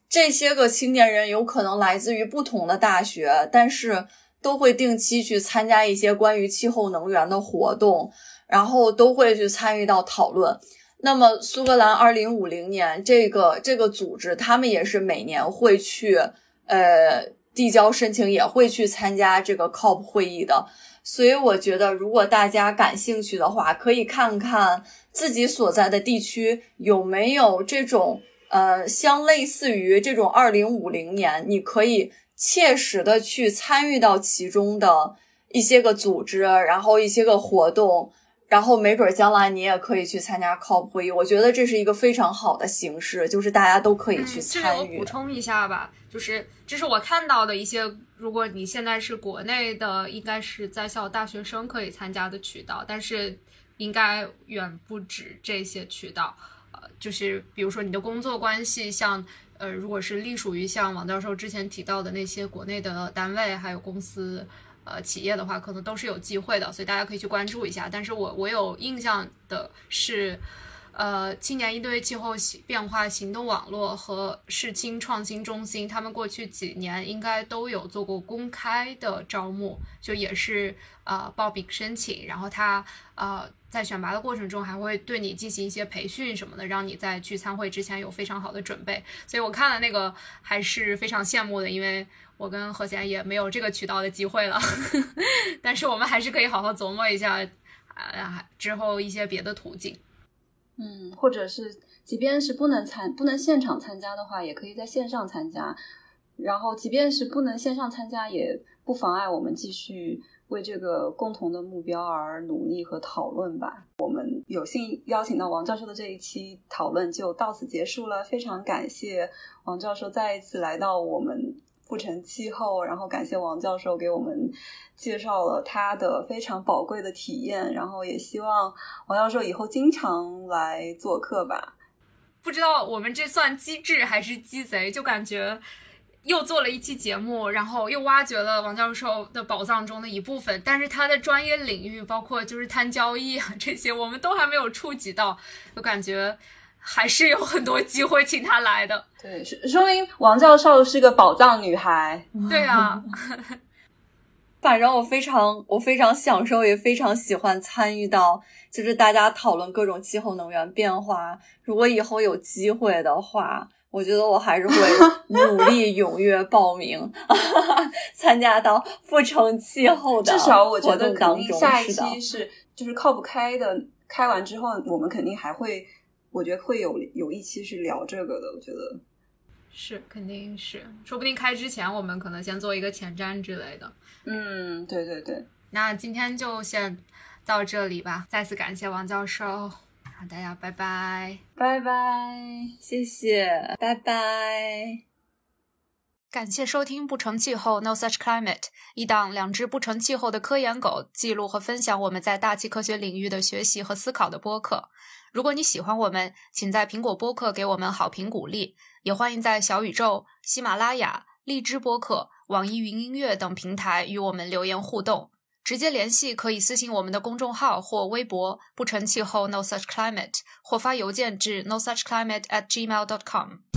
这些个青年人有可能来自于不同的大学，但是。都会定期去参加一些关于气候能源的活动，然后都会去参与到讨论。那么，苏格兰二零五零年这个这个组织，他们也是每年会去呃递交申请，也会去参加这个 COP 会议的。所以我觉得，如果大家感兴趣的话，可以看看自己所在的地区有没有这种呃，相类似于这种二零五零年，你可以切实的去参与到其中的一些个组织，然后一些个活动。然后没准将来你也可以去参加 COP 会议，我觉得这是一个非常好的形式，就是大家都可以去参与。我补充一下吧，就是这是我看到的一些，如果你现在是国内的，应该是在校大学生可以参加的渠道，但是应该远不止这些渠道。呃，就是比如说你的工作关系，像呃，如果是隶属于像王教授之前提到的那些国内的单位还有公司。呃，企业的话可能都是有机会的，所以大家可以去关注一下。但是我我有印象的是，呃，青年应对气候变化行动网络和世青创新中心，他们过去几年应该都有做过公开的招募，就也是呃报名申请，然后他呃在选拔的过程中还会对你进行一些培训什么的，让你在去参会之前有非常好的准备。所以我看了那个还是非常羡慕的，因为。我跟何贤也没有这个渠道的机会了，但是我们还是可以好好琢磨一下，啊，之后一些别的途径，嗯，或者是即便是不能参不能现场参加的话，也可以在线上参加，然后即便是不能线上参加，也不妨碍我们继续为这个共同的目标而努力和讨论吧。我们有幸邀请到王教授的这一期讨论就到此结束了，非常感谢王教授再一次来到我们。不成气候，然后感谢王教授给我们介绍了他的非常宝贵的体验，然后也希望王教授以后经常来做客吧。不知道我们这算机智还是鸡贼，就感觉又做了一期节目，然后又挖掘了王教授的宝藏中的一部分，但是他的专业领域，包括就是谈交易啊这些，我们都还没有触及到，就感觉。还是有很多机会请他来的，对，说明王教授是个宝藏女孩。对啊，反正我非常我非常享受，也非常喜欢参与到，就是大家讨论各种气候能源变化。如果以后有机会的话，我觉得我还是会努力踊跃报名，参加到不成气候的至少我觉得肯定下一期是就是靠不开的，开完之后我们肯定还会。我觉得会有有一期是聊这个的，我觉得是肯定是，说不定开之前我们可能先做一个前瞻之类的。嗯，对对对。那今天就先到这里吧，再次感谢王教授，好，大家拜拜，拜拜，谢谢，拜拜。感谢收听《不成气候 No Such Climate》，一档两只不成气候的科研狗记录和分享我们在大气科学领域的学习和思考的播客。如果你喜欢我们，请在苹果播客给我们好评鼓励，也欢迎在小宇宙、喜马拉雅、荔枝播客、网易云音乐等平台与我们留言互动。直接联系可以私信我们的公众号或微博“不成气候 No Such Climate”，或发邮件至 No Such Climate at gmail dot com。